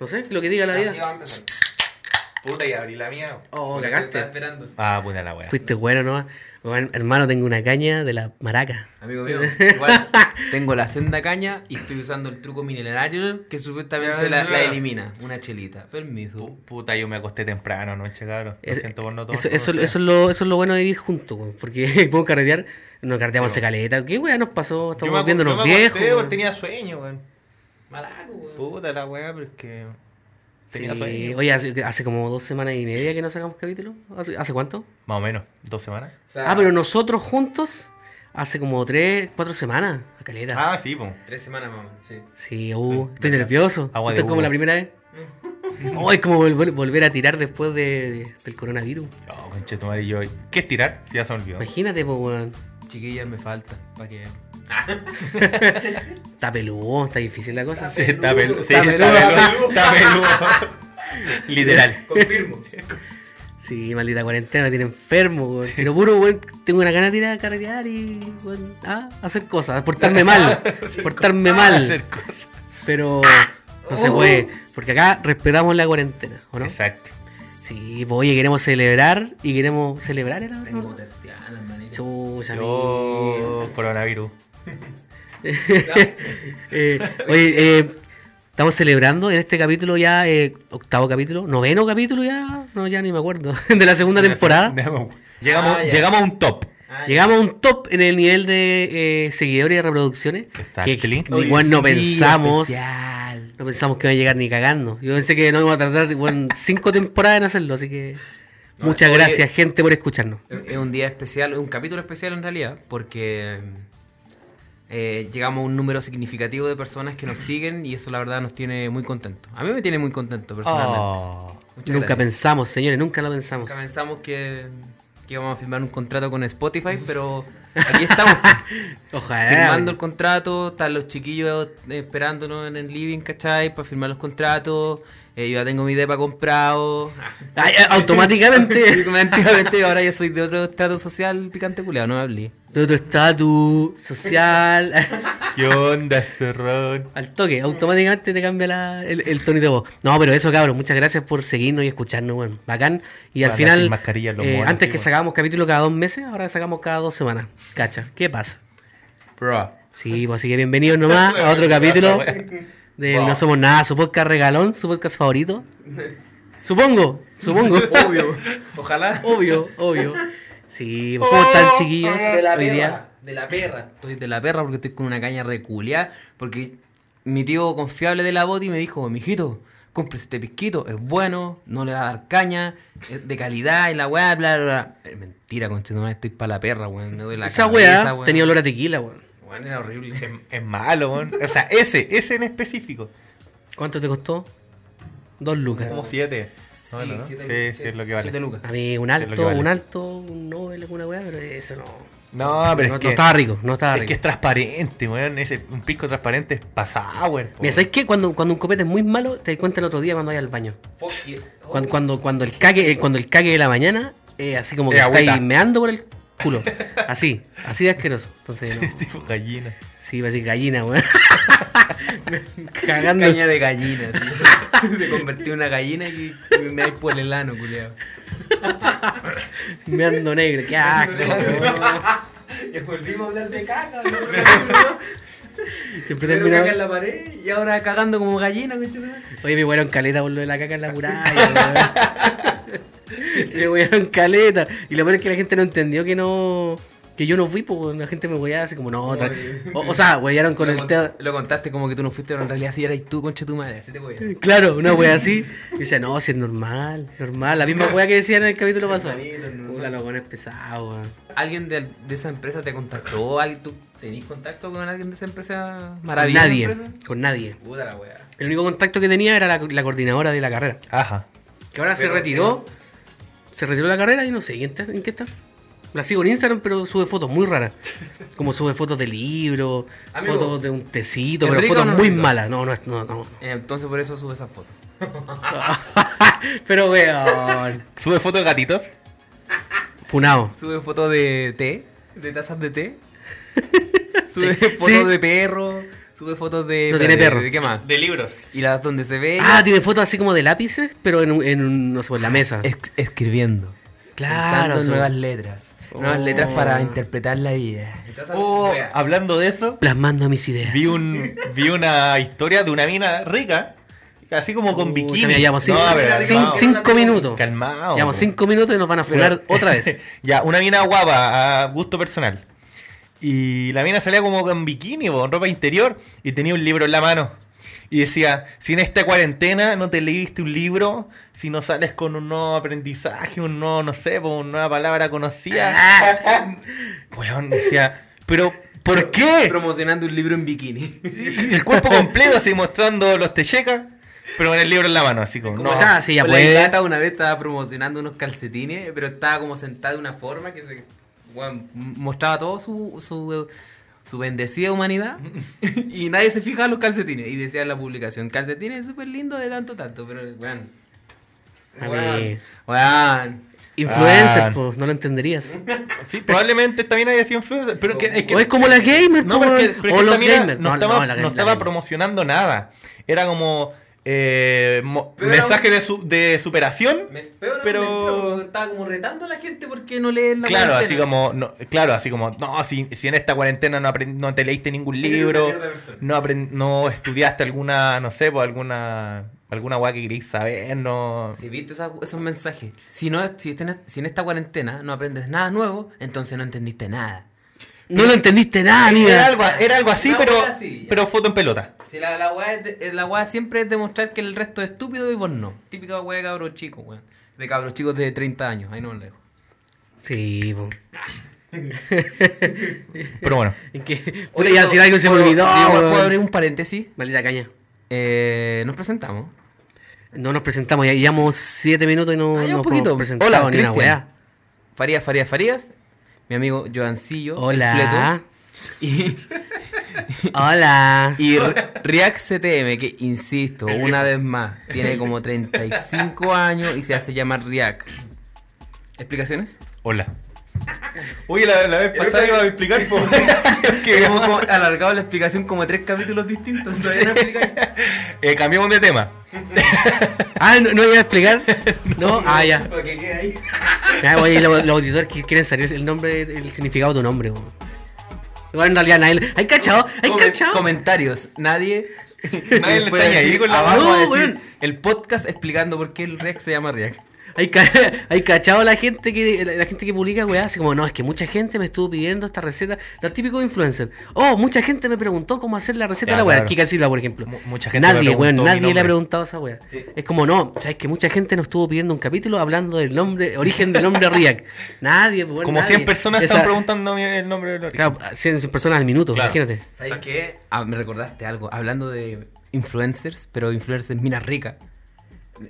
No sé, lo que diga la Así vida. vamos a empezar. Puta, y abrí la mía. Oh, Porque estaba cagaste. esperando. Ah, puta la wea. Fuiste bueno nomás. Bueno, hermano, tengo una caña de la maraca. Amigo mío, igual tengo la senda caña y estoy usando el truco milenario que supuestamente la, la elimina. Una chelita. Permiso. Pu- Puta, yo me acosté temprano anoche, cabrón. Lo Es- siento por no tomar Eso, eso, es lo, eso es lo bueno de vivir juntos, weón, porque podemos carretear, nos carreteamos hace caleta. ¿Qué weá nos pasó? Estamos viéndonos yo me acosté viejos. tenía sueño, weón. Malaco, weón. Puta la wea, pero es que. Tenía Sí, sueño. Oye, hace, hace como dos semanas y media que no sacamos capítulo. ¿Hace, hace cuánto? Más o menos, dos semanas. O sea, Ah, pero nosotros juntos hace como tres, cuatro semanas. A caleta. Ah, sí, pues. Tres semanas, mamá. Sí. Sí, uh, Sí, estoy nervioso. Agua Esto de es como la primera vez. Oh, es como volver, volver a tirar después de, de- del coronavirus. Oh, conchetumare, y yo. ¿Qué es tirar? Si ya se me olvidó. Imagínate, pues, weón. Chiquillas, me falta. Para que. Está peludo, está difícil la cosa. Está peludo. Sí, Está está peludo. peludo. Está peludo. Literal. Confirmo. Sí, maldita cuarentena, me tiene enfermo, weón. Pero puro, weón, tengo una gana de ir a carretear y, ah, hacer cosas, portarme mal, portarme mal. Hacer cosas. Pero no se puede, porque acá respetamos la cuarentena, ¿o no? Exacto. Sí, pues oye, queremos celebrar y queremos celebrar el Tengo terciana, manito. Chucha. Yo, coronavirus. Eh, oye, eh, estamos celebrando en este capítulo ya, eh, octavo capítulo, noveno capítulo ya, no, ya ni me acuerdo, de la segunda temporada. Llegamos, Ah, llegamos a un top. Ah. Llegamos a un top en el nivel de eh, seguidores y reproducciones. Que, igual no pensamos. especial. No pensamos que iba a llegar ni cagando. Yo pensé que no íbamos a tardar bueno, cinco temporadas en hacerlo, así que. No, muchas gracias, gente, por escucharnos. Es un día especial, es un capítulo especial en realidad, porque eh, llegamos a un número significativo de personas que nos siguen y eso la verdad nos tiene muy contentos. A mí me tiene muy contento personalmente. Oh. Nunca gracias. pensamos, señores, nunca lo pensamos. Nunca pensamos que, que íbamos a firmar un contrato con Spotify, pero aquí estamos. Ojalá. firmando el contrato, están los chiquillos eh, esperándonos en el living, ¿cachai? Para firmar los contratos. Eh, yo ya tengo mi depa comprado. Ay, ay, automáticamente. Antiguamente, ahora ya soy de otro estrato social picante culiado, no me hablé. de otro estatus social. ¿Qué onda, cerrón? Al toque, automáticamente te cambia la- el, el tonito de voz. No, pero eso, cabros, muchas gracias por seguirnos y escucharnos, bueno, bacán. Y al Para final, eh, monos, antes que sacábamos capítulo cada dos meses, ahora sacamos cada dos semanas. Cacha, ¿qué pasa? Bro. Sí, pues así que bienvenidos nomás a otro capítulo de Wow. No Somos Nada, su podcast regalón, su podcast favorito. Supongo, supongo. Obvio. Ojalá. obvio, obvio. Sí, pues, ¿cómo están, chiquillos? De la Hoy día. De la perra. Estoy de la perra porque estoy con una caña reculia. Porque mi tío confiable de la boti me dijo, mijito, cómprese este pisquito, es bueno, no le va a dar caña, es de calidad y la weá, bla, bla, bla. Mentira, conchetumare, estoy para la perra, weón. Me doy la Esa cabeza, weá tenía olor a tequila, weón. Weón, era horrible. Es, es malo, weón. O sea, ese, ese en específico. ¿Cuánto te costó? Dos lucas. Como siete. No, Sí, no, no. siete Sí, es lo que vale. siete lucas. A mí un alto, vale. un alto, un Nobel, alguna weá, pero eso no. No, pero no, es no que. estaba rico, no estaba es rico. que es transparente, weón. Ese, un pisco transparente es pasado, weón. Mira, ¿sabes qué? Cuando, cuando un copete es muy malo, te das cuenta el otro día cuando vayas al baño. Cuando, cuando, cuando el cague, eh, cuando el cague de la mañana, eh, así como que Es estáis agüita. meando por el culo. Así, así de asqueroso. Entonces, no. tipo gallina. Sí, va a decir gallina, weón. Cagando. Caña de gallina, sí. Te convertí en una gallina y y me da por el ano, culiao. Meando negro, qué asco. Ya volvimos a hablar de caca, Siempre Primero termina. caca en la pared y ahora cagando como gallina, conchetumare. Oye, me huearon caleta por lo de la caca en la muralla. Me huearon caleta. Y lo peor es que la gente no entendió que no. Que yo no fui, pues la gente me hueaba así como, no, otra. O, o sea, huearon con lo, el tema. lo contaste como que tú no fuiste, pero en realidad sí eras tú, concha tu madre, así te voy a. Claro, una wea así. Y dice, no, si es normal, normal. La misma wea que decían en el capítulo pasado. Puta, los buenos pesados, weón. ¿Alguien de, de esa empresa te contactó? ¿Alguien, ¿Tú tenés contacto con alguien de esa empresa Con maravillosa? nadie, empresa? con nadie. Puta la wea. El único contacto que tenía era la, la coordinadora de la carrera. Ajá. Que ahora se Pero- retiró. Se retiró la carrera y no sé ¿en qué está. La sigo en Instagram, pero sube fotos muy raras. Como sube fotos de libros, fotos de un tecito, ¿es pero fotos no muy rico? malas. No, no, es- no, no. Entonces por eso sube esa foto. pero weón. Sube fotos de gatitos. Funado. Sube fotos de té, de tazas de té. Sube Sí, fotos sí. de perro. sube fotos de. No tiene de- perro. ¿De qué más? De libros. Y las donde se ve. Ah, tiene fotos así como de lápices, pero en, un- en un- no sé, en la mesa. es- escribiendo. Claro, Pensando en son- nuevas letras. Nuevas Oh. letras para interpretar la vida. Oh, hablando de eso, Plasmando mis ideas. vi un vi una historia de una mina rica, así como con Uh, bikini. llamo cinco, No, cinco minutos. Calmado. Llevamos cinco minutos y nos van a Pero- otra vez. ya, una mina guapa, a gusto personal. Y la mina salía como con bikini, con ropa interior, y tenía un libro en la mano. Y decía, si en esta cuarentena no te leíste un libro, si no sales con un nuevo aprendizaje, un nuevo, no sé, una nueva palabra conocida. Weón, decía, pero ¿por qué? Promocionando un libro en bikini. Y el cuerpo completo, así mostrando los techecas, pero con el libro en la mano, así como, no. O sea, sí, ya puede. La gata una vez estaba promocionando unos calcetines, pero estaba como sentada de una forma que se weón, mostraba todo su, su, su bendecida humanidad y nadie se fijaba en los calcetines. Y decía en la publicación, calcetines súper lindo de tanto tanto, pero weón. A Weón. Weón. Influencers, Ah. pues, no lo entenderías. Sí, probablemente también haya sido influencer, pero que, es que o es como las gamers, No, po, pero es que, pero es o los gamers. No, No, estaba, no, la- no la estaba gamer. promocionando nada. Era como eh, mensaje de, su- de superación. Me espero, Pero- estaba como retando a la gente porque no leen la Claro, cuarentena. así como, no, claro, así como, no, si, si en esta cuarentena no, no te leíste ningún libro, no, no estudiaste alguna, no sé, pues alguna alguna weá que queréis saber, no... Si viste esa- esos mensajes, si, no, si, si en esta cuarentena no aprendes nada nuevo, entonces no entendiste nada. No lo entendiste nada, ni Era algo, era algo así, pero, así, pero foto en pelota. Si la, la weá es de- la weá siempre es demostrar que el resto es estúpido y vos no. Típica weá de cabros chicos, weón. De cabros chicos de 30 años, ahí no me lo dejo. Sí, po. Pero bueno. Puta, ya decir algo se me ¿puedo- olvidó. ¿puedo, weón. ¿Puedo abrir un paréntesis? Maldita caña. Eh, nos presentamos. No nos presentamos, ya llevamos siete minutos y no Ah, ya, un nos poquito. hemos presentado Hola, ni una Cristian. weá. Farías, Farías, Farías. Mi amigo Joancillo. el Hola. fleto. Y, Hola. y React CTM, que insisto, una vez más, tiene como 35 años y se hace llamar React. ¿Explicaciones? hola. Oye, la, la vez pasada iba a explicar por Que hemos como alargado la explicación como tres capítulos distintos. Todavía no explicáis. eh, cambiamos de tema. Ah, ¿no, no iba a explicar? No, ah, ya. Para que quede ahí. Oye, los, los auditores que quieren saber el nombre, el significado de tu nombre. Igual en realidad nadie. ¿Hay cachado? ¿Hay Comen- cachado? Comentarios. Nadie. Nadie le está ahí con la abajo No, va a decir weón. el podcast explicando por qué el React se llama React. ¿Hay, ca- hay cachado la gente que la, la gente que publica, weá? Así como, no, es que mucha gente me estuvo pidiendo esta receta. Los típicos influencers. Oh, mucha gente me preguntó cómo hacer la receta Ya, de la weá. claro. Kika Silva, por ejemplo. Mu- mucha gente Nadie, weón, nadie le ha preguntado esa weá. Es como, no, sabes que mucha gente nos estuvo pidiendo un capítulo hablando del nombre, origen del nombre React. Nadie, weón. Como nadie. 100 personas Esa- están preguntando el nombre del origen. Claro, 100 personas al minuto, Claro. imagínate. ¿Sabes qué? Ah, me recordaste algo. Hablando de influencers, pero influencers minas ricas.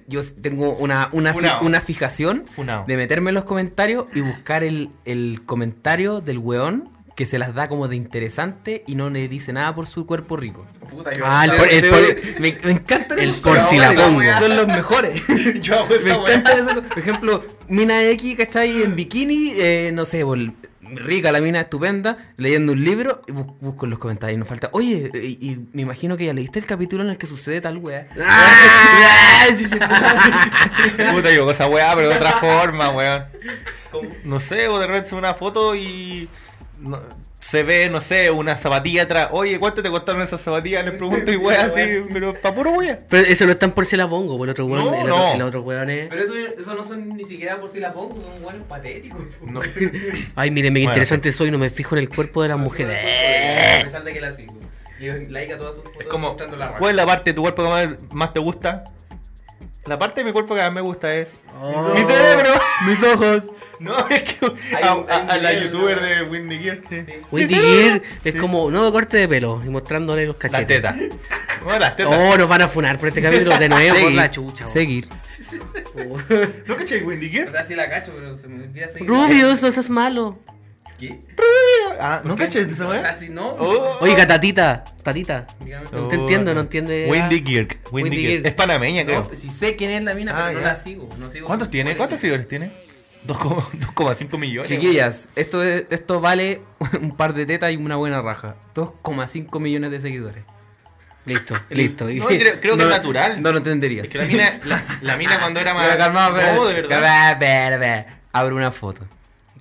Yo tengo una, una, fi- una fijación Funao. de meterme en los comentarios y buscar el, el comentario del weón que se las da como de interesante y no le dice nada por su cuerpo rico. Ah, el por- el por- me, me encantan el por si la pongo. Son los mejores. Yo hago Me esa weá. encanta eso. Por ejemplo, Mina X, ¿cachai? En bikini, eh, no sé, bol- rica la mina, estupenda, leyendo un libro, y bus- busco en los comentarios. y Nos falta, oye, y, y me imagino que ya leíste el capítulo en el que sucede tal wea. Puta, yo con esa weá, pero de otra forma, weón. No sé, o de repente una foto y no- se ve, no sé, una zapatilla atrás. Oye, ¿cuánto te costaron esas zapatillas? Les pregunto y weá así, pero pa' puro weá. Pero eso no es tan por si la pongo, por el otro weón. No, el, otro, no. el otro weón es. Pero eso, eso no son ni siquiera por si la pongo, son weones patéticos. No. Ay, mírenme qué Bueno. interesante soy, no me fijo en el cuerpo de las mujeres. A pesar de que la sigo. Le doy like a todas sus fotos Es como, mostrando la. ¿cuál es la parte de tu cuerpo que más, más te gusta? La parte de mi cuerpo que más me gusta es Oh. mi cerebro. Mis ojos. No, es que Hay a, un- a- hay un a la youtuber de Windy Gear. Sí. Mi Gear es Sí. como nuevo corte de pelo y mostrándole los Las cachetes. tetas. No, las tetas. Oh, nos van a funar por este capítulo de nuevo por la chucha. weón. Seguir. Oh. ¿No caché Windy O Gear? sea, sí la cacho, pero se me olvida seguir. Rubius, no seas malo. ¿Qué? Ah, ¿no ¿Por caché esa O sea, weá? si no. Oh. Oiga, tatita, tatita. dígame. No te entiendo, no entiende. Windy Gear. Windy Windy Gear. Es panameña, creo. si sé quién es la mina, Ah, pero no la sigo. No sigo ¿Cuántos tiene? ¿Cuántos seguidores tiene? 2,5 millones. Chiquillas, esto, es- esto vale un par de tetas y una buena raja. 2,5 millones de seguidores. Listo, listo. No, creo, creo que es natural. No lo entenderías. Es que la mina, la, la mina cuando era más. Calmado, pero- no, de verdad. Espera. Abro una foto.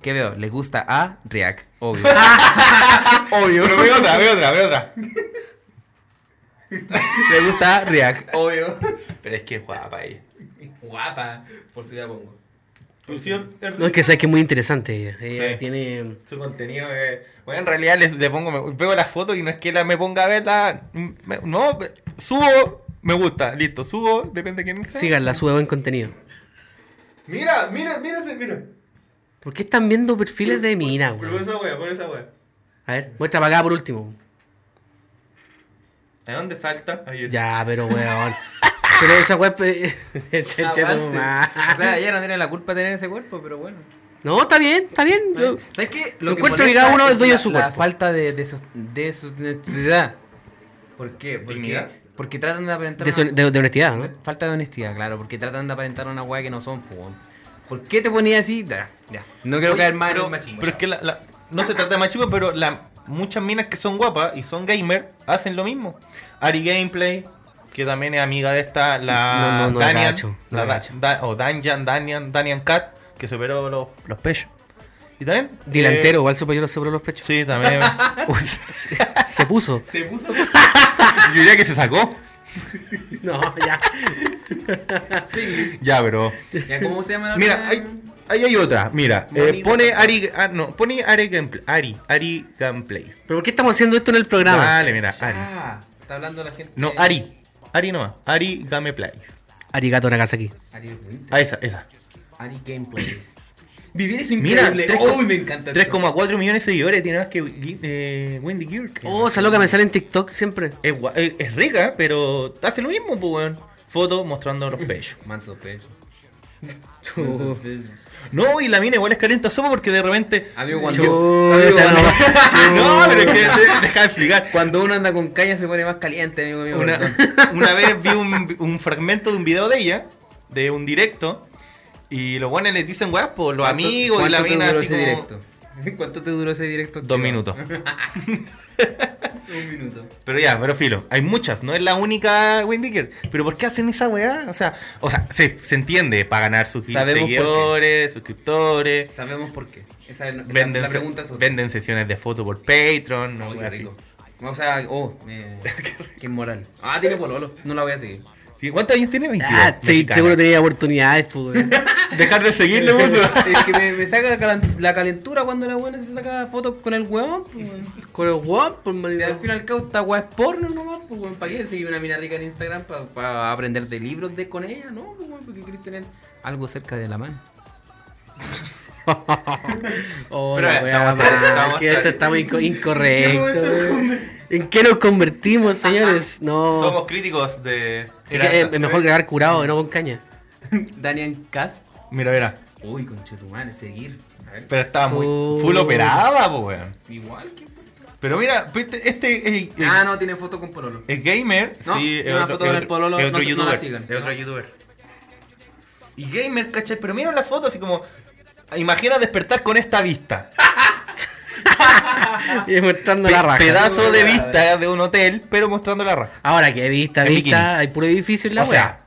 ¿Qué veo? ¿Le gusta a React? Obvio. Obvio. Pero ve otra, ve otra, ve otra. Le gusta a React. Obvio. Pero es que es guapa ella. Guapa. Por si la pongo. No, es que sabes que es muy interesante ella. Ella Sí. tiene. Su contenido es. Bueno, en realidad le, le pongo. me- veo la foto y no es que la me ponga a verla. mm, me- no, subo, me gusta, listo. Subo, depende de quién sea. Síganla, sube buen contenido. Mira, mira, mira, mira. ¿Por qué están viendo perfiles de mina, Pon weón? esa wea, pon esa wea. A ver, muestra para acá por último. ¿A dónde salta? Ya, pero weón. Pero esa web. O sea, ella no tiene la culpa de tener ese cuerpo, pero bueno. No, está bien, está bien. Yo- ¿Sabes qué? Lo encuentro que cada uno es dueño de su la, la cuerpo. falta de, de, de. ¿Por qué? Porque, porque tratan de aparentar. de, su- una- de- de honestidad, ¿no? Falta de honestidad, claro. Porque tratan de aparentar una weá que no son. ¿Por qué te ponías así? Ya, ya. No quiero Oye, caer mal en pero, el machismo. pero es que la, la- no se trata de machismo, pero la, muchas minas que son guapas y son gamer hacen lo mismo. Ari Gameplay, que también es amiga de esta, la No, no, no la Danian, la Da- o Danjan, Danian, Danian Cat, que superó los, los pechos. ¿Y también? Delantero, Eh, igual superior lo sobró los pechos. sí, también. Uy, Se puso. Se puso. yo diría que se sacó. No, ya. sí. Ya, pero. Ya, ¿Cómo se llama la Mira, hay, ahí hay otra. Mira, eh, pone Ari. ah, no, pone Ari Gameplay. Ari, Ari Gameplay. ¿Pero por qué estamos haciendo esto en el programa? Dale, mira, Ari. Ah, está hablando la gente. No, Ari. Ari nomás. Ari Gameplay. Arigato Nagasaki. Ari. Ah, esa, esa. Ari Gameplays. Vivir es Mira, increíble. 3, Uy, me encanta. esto. 3,4 millones de seguidores. Tiene más que eh, Wendy Gear. Oh, esa loca me sale en TikTok siempre. es, gua- es, es rica, pero hace lo mismo, pues, weón. Foto mostrando los pechos. Manso pecho. Oh. No, y la mina igual es calienta sopa porque de repente. Amigo, cuando, Chucha, amigo, cuando, no, pero es que de- deja de explicar. cuando uno anda con caña se pone más caliente, amigo mío. Una, una vez vi un, un fragmento de un video de ella, de un directo, y los buenos les dicen, weá, pues los ¿Cuánto- amigos y la mina así ese como- directo? ¿Cuánto te duró ese directo? Dos minutos. Un minuto. Pero ya, pero filo, hay muchas, no es la única Girl. Pero ¿por qué hacen esa weá? O sea, o sea se, se entiende, para ganar sus seguidores, suscriptores, Sabemos por qué. Esa es la, venden, la pregunta es otra. venden sesiones de foto por Patreon, no qué rico. O sea, oh, me... qué inmoral. Ah, tiene pololo. No la voy a seguir. ¿Y ¿Cuántos años tiene? 22. Ah, sí, seguro tenía oportunidades, pues. Dejar de seguirle, es que, puto. es que me, me saca la calentura cuando la buena se saca fotos con el huevón. pues. Con el guapo, Si al fin y al cabo esta weá es porno nomás, pues weón, ¿para qué seguir una mina rica en Instagram para aprender de libros de con ella? No, pues weón, porque querés tener algo cerca de la mano. Oh, Pero, la estamos- estamos- que esto está muy inco- incorrecto. ¿En qué nos convertimos, señores? No. Somos críticos de. Es, que es- mejor grabar curado que no con caña. Daniel Cast. Mira, mira. Uy, conchetumare, seguir. A ver, Pero estaba muy Oh. full operada, pues, weón. igual que. Pero mira, este, es, Ah, no, tiene foto con Pololo. es gamer, No, sí, tiene una otro, foto con otro- el pololo, es no otro no youtuber. la sigan. Es otro youtuber. Y gamer, ¿cachai? Pero mira la foto así como. Imagina despertar con esta vista. Y mostrando Pe- la raja. pedazo de vista de un hotel, pero mostrando la raja. Ahora que vista, En vista, bikini. hay puro edificio en la o sea,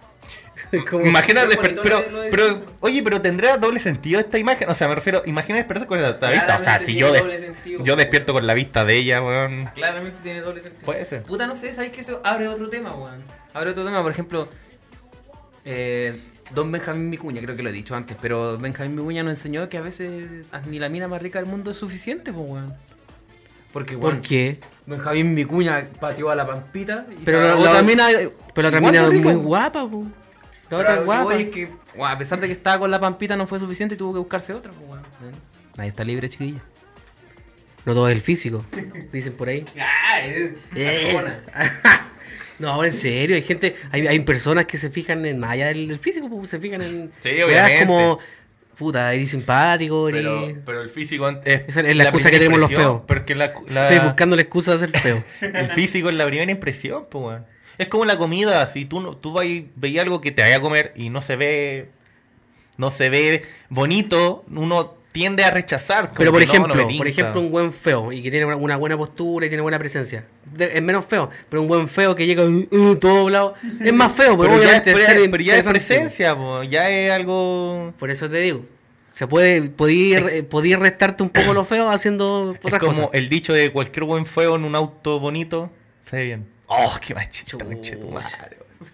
Como- imagina Pero, pero, eso. oye, pero tendrá doble sentido esta imagen. O sea, me refiero, imagina despertar con esta vista. O sea, si yo, de- doble sentido. yo despierto con la vista de ella, weón. Claramente tiene doble sentido. Puede ser. Puta, no sé, ¿sabes qué? Eso abre otro tema, weón. Abre otro tema, por ejemplo. Eh, Don Benjamín Vicuña, creo que lo he dicho antes, pero Benjamín Vicuña nos enseñó que a veces ah, ni la mina más rica del mundo es suficiente, pues, weón. Porque, weón, ¿Por qué? Benjamín Vicuña pateó a la pampita y Pero la- otra mina. Pero la mina es muy guapa, po. La otra a es que guapa. es que, a pesar de que estaba con la pampita, no fue suficiente y tuvo que buscarse otra, pues, weón. Nadie está libre, chiquilla. No todo es el físico. Dicen por ahí. Eh. No, en serio, hay gente, hay, hay personas que se fijan en más allá del, físico, pues, se fijan en Sí, obviamente. como puta, eres simpático, Pero, eres- pero el físico es, Esa es la excusa que tenemos los feos. Porque la, la- Estoy buscando la excusa de ser feo. el físico es la primera impresión, pues, weón. Es como la comida, si tú, no- tú vas y veías algo que te vaya a comer y no se ve no se ve bonito, uno tiende a rechazar. como Pero por que no, no ejemplo, por ejemplo, un buen feo y que tiene una, una buena postura y tiene buena presencia. De- es menos feo, pero un buen feo que llega uh, uh, todo doblado es más feo, Pero ya, es, pero ya es presencia, po, ya es algo... Por eso te digo. Se puede, podía, podía restarte un poco lo feo haciendo Es como cosas. el dicho de cualquier buen feo en un auto bonito, se ve bien. ¡Oh, qué machito.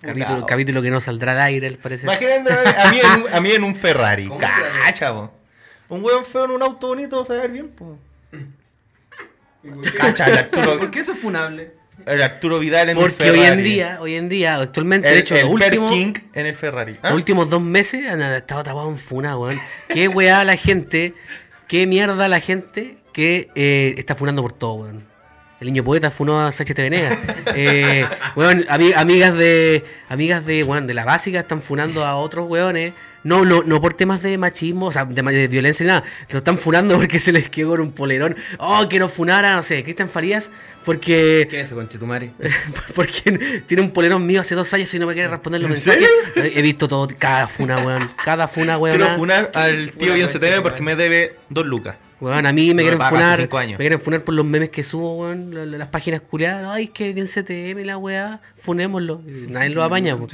Capítulo, capítulo que no saldrá al aire, al parecer. Imagínate a mí, en, un- a mí en un Ferrari. Cacha, po. Un weón feo en un auto bonito se va a ver bien, po. Cacha, el Arturo, ¿Por qué eso es funable? el Arturo Vidal en un Porque Ferrari. hoy en día, hoy en día, actualmente, el, de hecho, el los últimos, King en el Ferrari. ¿Ah? los últimos dos meses han estado tapados en funa, weón. Qué weá la gente, qué mierda la gente que eh, está funando por todo, weón. El niño poeta funó a Sánchez Venegas. Eh, weón, ami- amigas de. Amigas de, weón, de la básica están funando a otros weones. No, no, no por temas de machismo, o sea, de, de violencia ni nada. Lo están funando porque se les quedó con un polerón. Oh, que no funara, no sé, Cristian Farías, porque ¿Quién es ese conchetumare? porque tiene un polerón mío hace dos años y no me quiere responder los mensajes. He visto todo, cada funa, weón. Cada funa, weón. Quiero funar al tío Bien weón. porque me debe dos lucas. Weón, a mí me No quieren funar. Me quieren funar por los memes que subo, weón. la- la- Las páginas culiadas. Ay, que bien CTM la weá. Funémoslo. Nadie lo apaña, weón.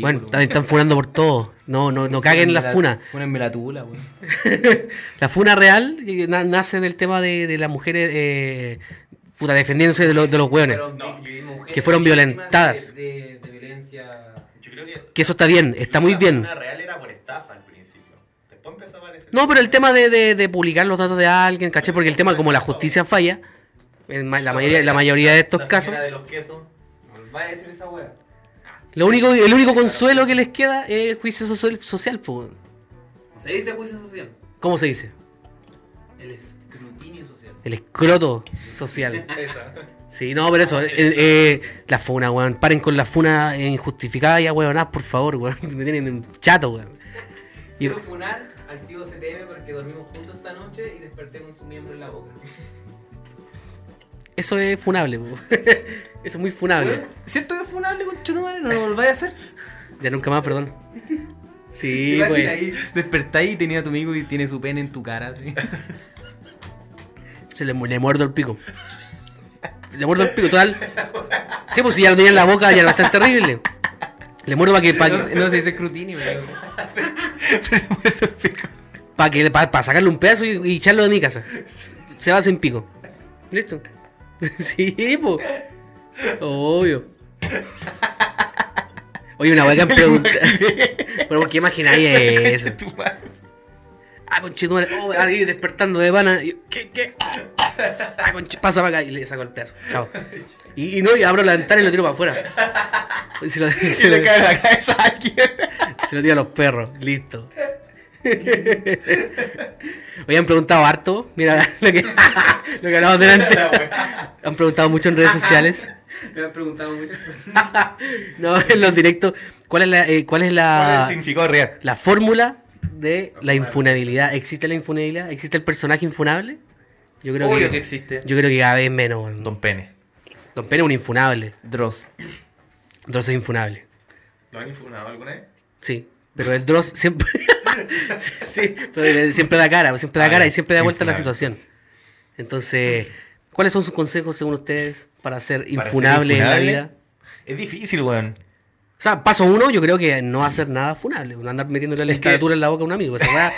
Bueno, weón. están, funando por todo. No, no, no caguen en la funa. Fúnenme la tula, weón. La funa real eh, na- nace en el tema de, de las mujeres eh, puta, defendiéndose de, los de los weones. Que fueron violentadas. De, de violencia. Yo creo que. Que eso está bien, está muy bien. real era No, pero el tema de, de- de publicar los datos de alguien, ¿caché? Porque el tema, como la justicia falla, en la mayoría, la mayoría de estos casos, de los quesos. No va a decir esa weá. lo único, el único consuelo que les queda es el juicio social, social po. Se dice juicio social. ¿Cómo se dice? El escrutinio social. El escroto social. Sí, no, pero eso, eh, eh, la funa, weón. Paren con la funa injustificada y weón, por favor, weón. Me tienen en chato, weón. Y- Quiero funar al tío CTM porque dormimos juntos esta noche y desperté con su miembro en la boca. Eso es funable, po. Eso es muy funable. ¿Cierto que es funable, conchetumare? ¿No lo volváis a hacer? Ya nunca más, perdón. Sí, Imagina pues. ahí, despertáis y tenía a tu amigo y tiene su pene en tu cara, así. Se le, mu- le muerdo el pico. Le muerdo el pico, total. Sí, pues si ya lo tenía en la boca, ya no es tan terrible. Le muerdo para que, No, que, no se dice escrutinio, pero... para que, para, sacarle un pedazo y, y echarlo de mi casa. Se va sin pico. ¿Listo? Sí, pues. Obvio. Oye, una hueca pregunta. Pero ¿por qué imagináis eso? Ah, conchetumare, oh, ahí despertando de pana. y- ¿Qué, qué? Ah, conche, pasa para acá y le saco el pedazo. Chao. Y, y no, y abro la ventana y lo tiro para afuera. Y se lo, Y se lo- cae en la cabeza a alguien. se lo tiro a los perros. Listo. Hoy han preguntado harto. Mira lo que, lo que hablamos delante. Han preguntado mucho en redes sociales. Me han preguntado mucho. No, en los directos. ¿Cuál es la, eh, cuál es ¿Cuál es el la, significado real? la fórmula de la infunabilidad? ¿Existe la infunabilidad? ¿Existe el personaje infunable? Yo creo Obvio que, que existe. yo creo que cada vez menos. Don Pene. Don Pene es un infunable. Dross. Dross es infunable. ¿Lo han infunado alguna vez? Sí. Pero el Dross siempre. sí, pero siempre da cara, siempre da Ah, cara y siempre da vuelta a la Infunable. situación. Entonces, ¿cuáles son sus consejos según ustedes para ser ser infunable en la infunable? vida? Es difícil, weón. O sea, paso uno, yo creo que no hacer nada funable. Andar metiéndole la Es que- estatura en la boca a un amigo. Esa weá,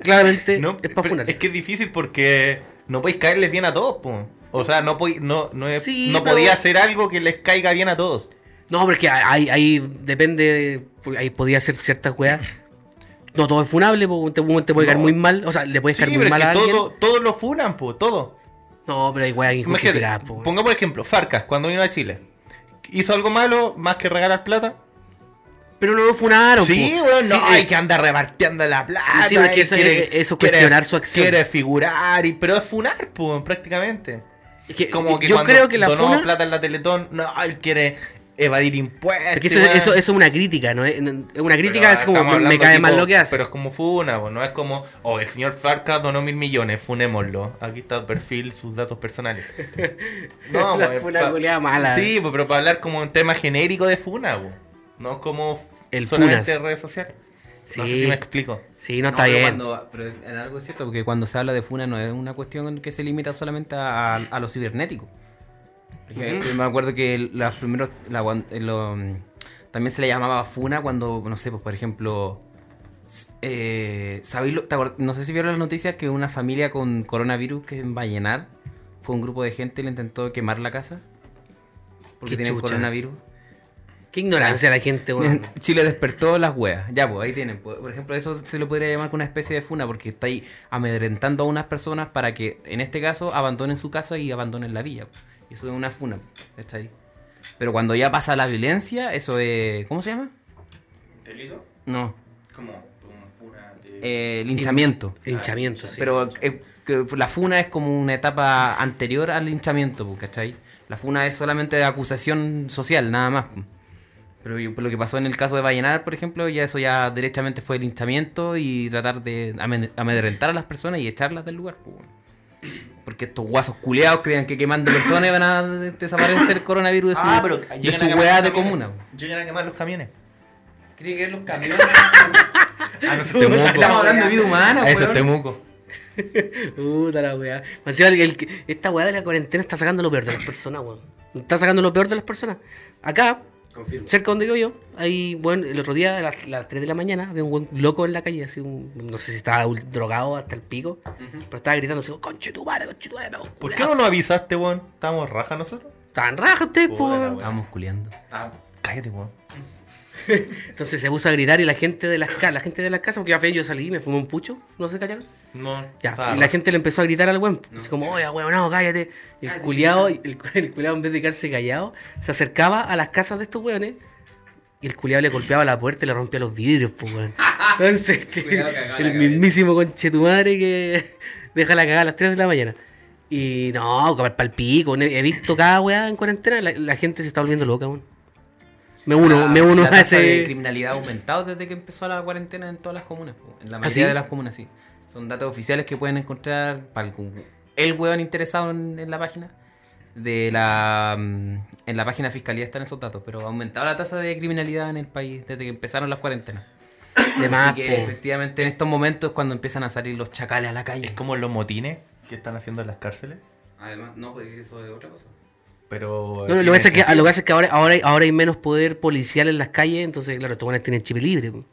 claramente No, es para funar. es que es difícil porque no podéis caerles bien a todos, po. O sea, no, podí- no, no, es- Sí, no pero- podía hacer algo que les caiga bien a todos. No, porque ahí, ahí depende, ahí podía ser ciertas weas. No todo es funable, porque te, te puede caer muy mal. O sea, le puede Sí, caer muy pero es mal a que alguien. todo, todos lo funan, po, todo. No, pero hay weas injustificadas, po. pongamos el ejemplo, Farcas, cuando vino a Chile. ¿Hizo algo malo más que regalar plata? Pero no lo funaron, Sí, po. no, Sí, hay eh, que andar repartiendo la plata. Sí, pero es que y eso es- eso es cuestionar su acción. Quiere figurar, y, pero es funar, pues, prácticamente. es que Como que yo creo que la donó funa... plata en la Teletón, no, él quiere evadir impuestos. Es que eso, eso, eso es una crítica, ¿no? Es no- una crítica, Pero es como me cae tipo- mal lo que hace. Pero es como funa, no es como, oh, el señor Farcas donó mil millones, funémoslo. Aquí está el perfil, sus datos personales. No, La pues, funa pa- culiada mala. Sí, pues, pero para hablar como un tema genérico de funa, pues. No como El solamente funas. redes sociales. Sí, No sé si me explico. sí, no está pero bien. cuando- pero en algo es cierto, porque cuando se habla de funa no es una cuestión que se limita solamente a, a lo cibernético. Porque Me acuerdo que los primeros. la eh, lo- también se le llamaba funa cuando, no sé, pues por ejemplo. Eh, ¿sabéis lo- te acuer- no sé si vieron las noticias que una familia con coronavirus que en Vallenar fue un grupo de gente y le intentó quemar la casa porque tienen coronavirus. Qué ignorancia la gente, weón. Chile despertó las weas. Ya, pues ahí tienen. Por por ejemplo, eso se lo podría llamar como una especie de funa porque está ahí amedrentando a unas personas para que, en este caso, abandonen su casa y abandonen la villa. Y eso es una funa. Está ahí. Pero cuando ya pasa la violencia, eso es. ¿Cómo se llama? ¿Delito? No. Funa de... Eh, linchamiento. Hinchamiento, sí. Pero eh, la funa es como una etapa anterior al linchamiento, pues, ¿cachai? La funa es solamente de acusación social, nada más. pues. Pero yo- lo que pasó en el caso de Vallenar, por ejemplo, ya eso ya derechamente fue linchamiento y tratar de amedrentar a las personas y echarlas del lugar. Pues. Porque estos guasos culeados creían que quemando personas iban a desaparecer el coronavirus de su, Ah, pero de su weá de comuna. Llegan a quemar los camiones. ¿Cree que los camiones? Ah, no, eso es Temuco. Estamos hablando de vida humana, Eso weón. es Temuco. Puta la weá. Me encima el- el que- esta weá de la cuarentena está sacando lo peor de las personas, weón. Está sacando lo peor de las personas. Acá, Confirmo. cerca donde vivo yo, hay, bueno, el otro día a las, las 3 de la mañana había un buen loco en la calle, así un, no sé si estaba drogado hasta el pico, pero estaba gritando así, conche tu madre, conche tu madre, ¿Por qué culiao". no nos avisaste, weón? ¿Estábamos raja nosotros? Estaban rajas ustedes, weón. Estábamos culeando. Ah, cállate, weón. Entonces se puso a gritar y la gente de las casas, la gente de las casas, porque al final yo salí y me fumé un pucho, no se callaron. No, Ya, estaba y la gente le empezó a gritar al weón. Así como, oye, weón, no, cállate. Y el culiado, el, cu- el culiado en vez de quedarse callado, se acercaba a las casas de estos weones. Y el culiado le golpeaba la puerta y le rompía los vidrios, pues weón. Entonces, que el mismísimo conche tu madre que deja la cagada a las 3 de la mañana. Y no, para el pico. He visto cada weá en cuarentena, la, la gente se está volviendo loca, weón. Me uno, La- me uno la a tasa de ese. criminalidad ha aumentado desde que empezó la cuarentena en todas las comunas. En la ¿Ah, mayoría sí? de las comunas, sí. Son datos oficiales que pueden encontrar para el, el hueón interesado en, en la página. De la mm, en la página de fiscalía están esos datos, pero ha aumentado la tasa de criminalidad en el país desde que empezaron las cuarentenas. De más, Así que po. efectivamente en estos momentos es cuando empiezan a salir los chacales a la calle. Es como los motines que están haciendo en las cárceles. Además, no, pues eso es otra cosa. Pero. No, lo, que pasa es que, lo que pasa es que ahora, ahora, hay, ahora hay menos poder policial en las calles, entonces, claro, estos buenos tienen chip libre. po.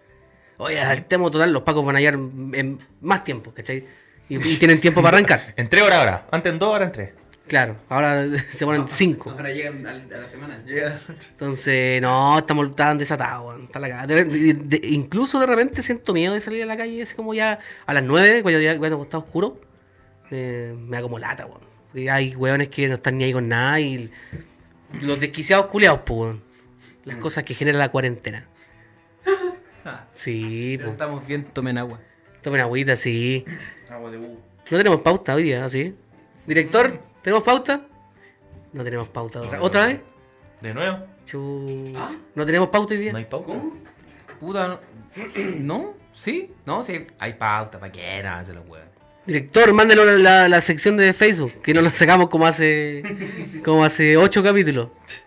Oye, al tema total, los pacos van a hallar en más tiempo, ¿cachai? Y, y tienen tiempo para arrancar. En tres horas ahora. Antes en dos, ahora en tres. Claro, ahora se ponen cinco. Ahora llegan a la semana. Entonces, no, estamos tan desatados, weón, está la. De- de- de- incluso de repente siento miedo de salir a la calle, así como ya a las nueve, cuando ya cuando está oscuro, eh, me da como lata, weón. Porque hay weones que no están ni ahí con nada y los desquiciados culiados, pues, weón. Las cosas que genera la cuarentena. Sí, Pero estamos bien, tomen agua. Tomen agüita, sí. Agua de U. No tenemos pauta hoy día, ¿sí? Director, ¿tenemos pauta? No tenemos pauta. ¿Otra, ¿Otra vez? ¿De nuevo? Chu- No tenemos pauta hoy día. ¿No hay pauta? ¿Cómo? Puta, no. ¿No? ¿Sí? No, sí. Hay pauta para que era, se huevos. Director, mándelo la, la, la sección de Facebook, que no la sacamos como hace como hace ocho capítulos.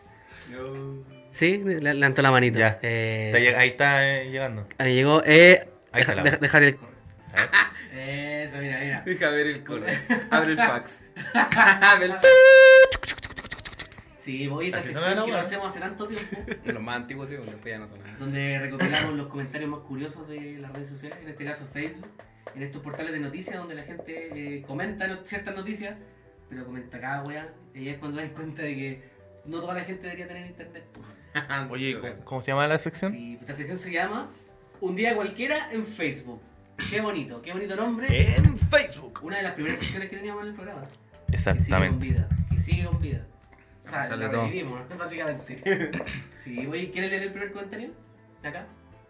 ¿Sí? Le- Levantó la manito. Ya. Eh, Está sí. lleg- ahí está eh, llegando. Ahí llegó. Eh, Ahí está deja- la- deja- dejar el... Eso, mira, mira. Deja ver el correo. Abre el fax. Abre el Sí, voy a esta sección que lo hacemos hace tanto tiempo, Los más antiguos, sí, después ya no son nada. donde recopilamos los comentarios más curiosos de las redes sociales, en este caso Facebook, en estos portales de noticias donde la gente eh, comenta no- ciertas noticias, pero comenta cada wea, y ahí es cuando das cuenta de que no toda la gente debería tener internet. Oye, ¿cómo, cómo se llama la sección? Sí, esta sección se llama Un día cualquiera en Facebook. Qué bonito, qué bonito nombre. En Facebook. Una de las primeras secciones que teníamos en el programa. Que sigue con Exactamente. vida. Que sigue con vida. O sea, Sale la todo. revivimos, ¿no? básicamente. Sí, oye, ¿quieres leer el primer comentario? ¿Acá?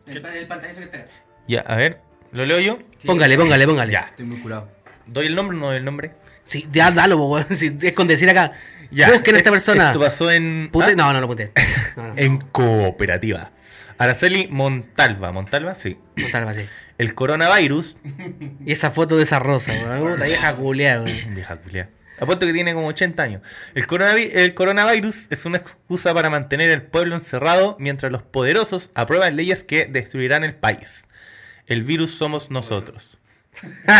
El, el pantallazo que está acá. Ya, a ver, ¿lo leo yo? Póngale, póngale, póngale. Ya. Estoy muy curado. ¿Doy el nombre o no doy el nombre? Sí, ya, dalo. Si es con decir acá. Ya. Busquen a esta persona. Esto pasó en. Pute- ¿Ah? No, no lo. No, no. En cooperativa. Araceli Montalva. ¿Montalva? Sí. No tal, así. El coronavirus. Y esa foto de esa rosa, weón. Vieja culiada, weón. Vieja culia. Apuesto que tiene como 80 años. El, coronavi- el coronavirus es una excusa para mantener el pueblo encerrado mientras los poderosos aprueban leyes que destruirán el país. El virus somos nosotros.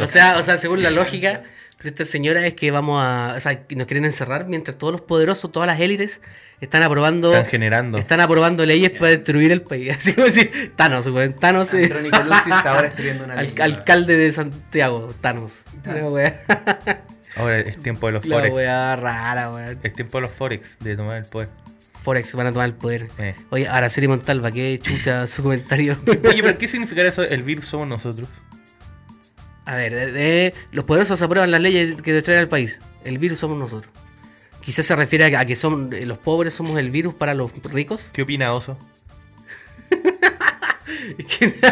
O sea, o sea, según la lógica de esta señora es que vamos a, o sea, nos quieren encerrar mientras todos los poderosos, todas las élites están aprobando Están generando. están aprobando leyes para destruir el país. Así como si Thanos, weón, Thanos eh, Andrónico está ahora escribiendo una al- ley, alcalde de Santiago, Thanos. La Ahora es tiempo de los la Forex. weá rara, weón. Es tiempo de los Forex, de tomar el poder. Forex van a tomar el poder. Eh. Oye, Araceli Montalva, qué chucha su comentario. Oye, pero ¿qué significará eso? El virus somos nosotros. A ver, de- de- los poderosos aprueban las leyes que destruyen al país. El virus somos nosotros. Quizás se refiere a que, a que son, eh, los pobres somos el virus para los ricos. ¿Qué opina Oso?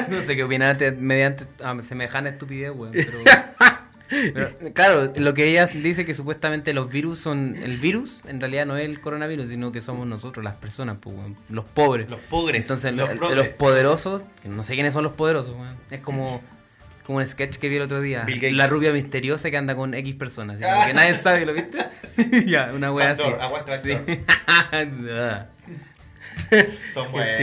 No sé qué opinaste mediante ah, semejante estupidez, weón. Pero, pero, claro, lo que ella dice que supuestamente los virus son. El virus en realidad no es el coronavirus, sino que somos nosotros, las personas, pues, weón, los pobres. Los pobres. Entonces, los el- pobres. los poderosos, que no sé quiénes son los poderosos, weón. Es como, como un sketch que vi el otro día. Bill Gates. La rubia misteriosa que anda con X personas. como que nadie sabe, ¿lo viste? ya, una wea así. Aguanta Sí. Son buenos.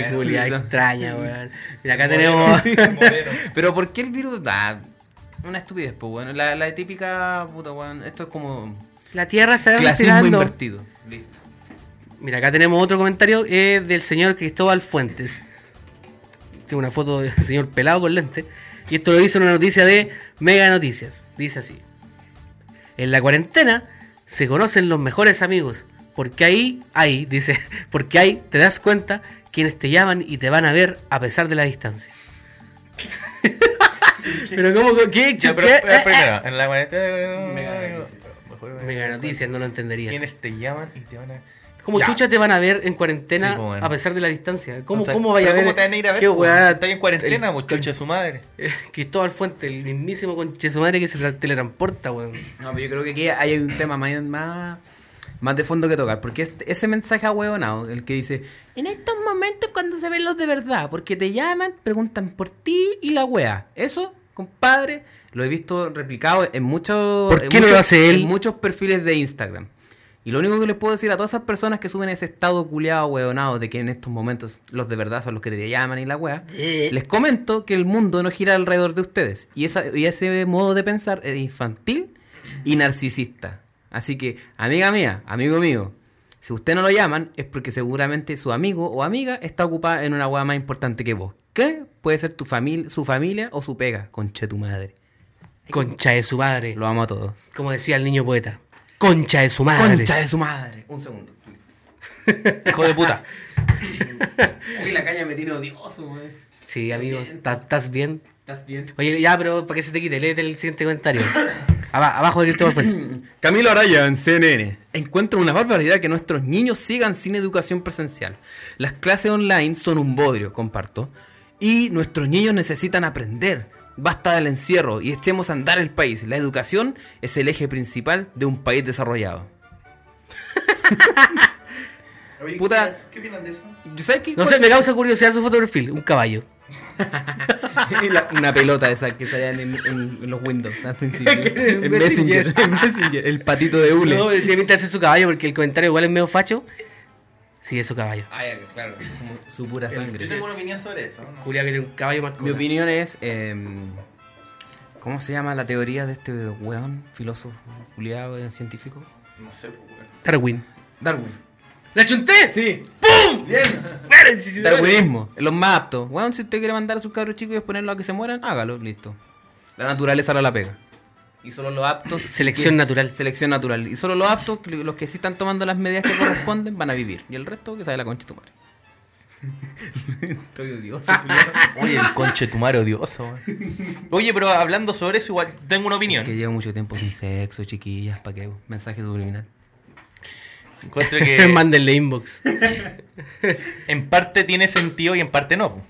extraña, weón. Mira, acá Moreno, tenemos. Pero ¿por qué el virus? Ah, una estupidez, pues, bueno. La, la típica, puta, weón. Esto es como La tierra se va clasismo retirando. invertido. Listo. Mira, acá tenemos otro comentario eh, del señor Cristóbal Fuentes. Tiene una foto del señor pelado con lente. Y esto lo hizo en una noticia de Mega Noticias. Dice así. En la cuarentena se conocen los mejores amigos. Porque ahí, ahí, dice, porque ahí te das cuenta quienes te llaman y te van a ver a pesar de la distancia. Pero ¿cómo? ¿Qué? Ya, pero, ¿Qué? pero Eh, eh. primero, en la cuarentena. Mega Mega Noticias, no lo entenderías. ¿Quiénes te llaman y te van a.? ¿Cómo Ya. chucha te van a ver en cuarentena Sí, bueno. a pesar de la distancia? ¿Cómo, O sea, cómo vaya a ver? ¿Cómo te van a ir a ver? ¿Qué weá? Estás en cuarentena, muchacho de su madre. Cristóbal Fuente, el mismísimo conche su madre que se tra- teletransporta, weón. No, pero yo creo que aquí hay un tema más, más, más de fondo que tocar. Porque este- ese mensaje ahueonado, el que dice: En estos momentos, cuando se ven los de verdad, porque te llaman, preguntan por ti y la wea. Eso, compadre, lo he visto replicado en muchos. ¿Por en qué no muchos- lo hace él? En muchos perfiles de Instagram. Y lo único que les puedo decir a todas esas personas que suben ese estado culiado, hueonado, de que en estos momentos los de verdad son los que te llaman y la wea, Eh. les comento que el mundo no gira alrededor de ustedes. Y, esa, y ese modo de pensar es infantil y narcisista. Así que, amiga mía, amigo mío, si usted no lo llaman, es porque seguramente su amigo o amiga está ocupada en una wea más importante que vos. ¿Qué? Puede ser tu familia, su familia o su pega. Concha de tu madre. Concha de su madre. Lo amo a todos. Como decía el niño poeta. Concha de su madre. Concha de su madre. Un segundo. Hijo de puta. Uy, la caña me tiene odioso, wey. Sí, amigo. ¿estás bien? ¿Estás bien? Oye, ya, pero para que se te quite, léete el siguiente comentario. Aba- abajo de Cristóbal Fuente. Camilo Araya en CNN. Encuentra una barbaridad que nuestros niños sigan sin educación presencial. Las clases online son un bodrio, comparto. Y nuestros niños necesitan aprender. Basta del encierro y echemos a andar el país. La educación es el eje principal de un país desarrollado. Puta. ¿Qué opinan de eso? ¿Sabes qué? No sé, me causa curiosidad su foto de perfil. Un caballo. La- una pelota esa que salía en, en- en los Windows al principio. En Messenger. Messenger. en Messenger, El patito de hule. No, tiene pinta de ser su caballo porque el comentario igual es medio facho. Sí, es su caballo. Ah, ya, claro. Como su pura sangre. Yo tengo una opinión sobre eso. ¿no? Julia que tiene un caballo más Mi opinión es. em, ¿Cómo se llama la teoría de este weón, filósofo, culiado, eh, científico? No sé, pues, weón. Darwin. Darwin. ¡La chunté! Sí, ¡Bien! darwinismo, es lo más apto. Weón, si usted quiere mandar a sus cabros chicos y exponerlos a que se mueran, hágalo, listo. La naturaleza no la pega. Y solo los aptos. Selección que- natural. Selección natural. Y solo los aptos, los que sí están tomando las medidas que corresponden, van a vivir. Y el resto, que sabe la concha de tu madre. Estoy odioso. Oye, el conche tu madre odioso. Oye, pero hablando sobre eso, igual tengo una opinión. Que llevo mucho tiempo sin sexo, chiquillas, ¿para qué? Mensaje subliminal. Encuentro que Mándenle inbox. en parte tiene sentido y en parte no.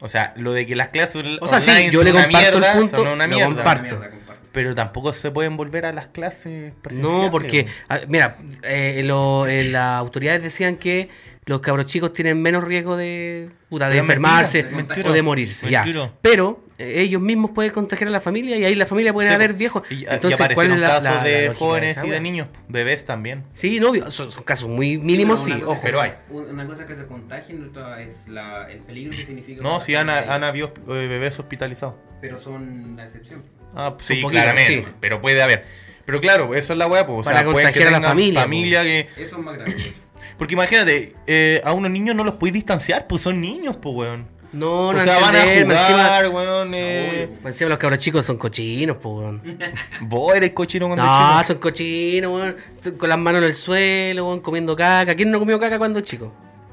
O sea, lo de que las clases O sea, sí, online yo son le una comparto el mierda, punto, una lo mierda. Pero tampoco se pueden volver a las clases presenciales. No, porque, po. ah, mira, eh, lo- eh, las autoridades decían que los cabros chicos tienen menos riesgo de, puta, de Pero enfermarse mentira, o de morirse. Ya. Pero eh, ellos mismos pueden contagiar a la familia y ahí la familia puede Sí, haber viejos. Y, y Entonces, ¿cuál es la, casos la- la de lógica jóvenes esa y de niños, bebés también. Sí, no, son, son casos muy mínimos, sí, una cosa ojo. pero hay. un- Una cosa que se contagien, otra es la, el peligro que significa. No, sí han, han habido eh, bebés hospitalizados. Pero son la excepción. Ah, sí, poquito, claramente. sí. Pero puede haber. Pero claro, eso es la weá, pues. O Para sea, pueden que a la familia, que. Eso es más grave. Porque imagínate, eh, a unos niños no los podéis distanciar, pues son niños, pues, weón. No, no o sea, van a jugar, encima, weón. Eh... más encima los cabros chicos son cochinos, po, weón. Vos eres cochino cuando No, chico. son cochinos, weón. Con las manos en el suelo, weón, comiendo caca. ¿Quién no comió caca cuando chico?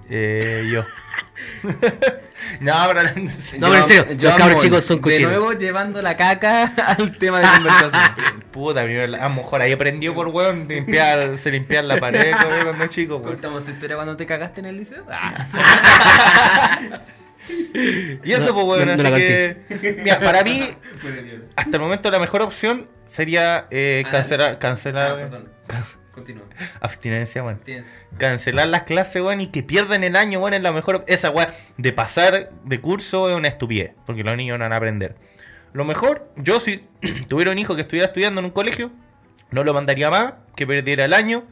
Eh, yo. no, pero. No, pero en serio, los cabros chicos son De cochinos. nuevo llevando la caca al tema de conversación. Puta, primero, a lo mejor ahí aprendió por weón, limpiar, se limpiar la pared weón, cuando chico, weón. ¿Contamos tu historia cuando te cagaste en el liceo? Ah. Y eso, pues, weón, no- no así que. Mira, para mí, hasta el momento la mejor opción sería eh, Ah, cancelar, cancelar. Ah, perdón. Continúa. abstinencia, weón. Tienes. Cancelar las clases, weón, y que pierdan el año, weón, es la mejor. Esa weón de pasar de curso es una estupidez, porque los niños no van a aprender. Lo mejor, yo si tuviera un hijo que estuviera estudiando en un colegio, no lo mandaría más, que perdiera el año.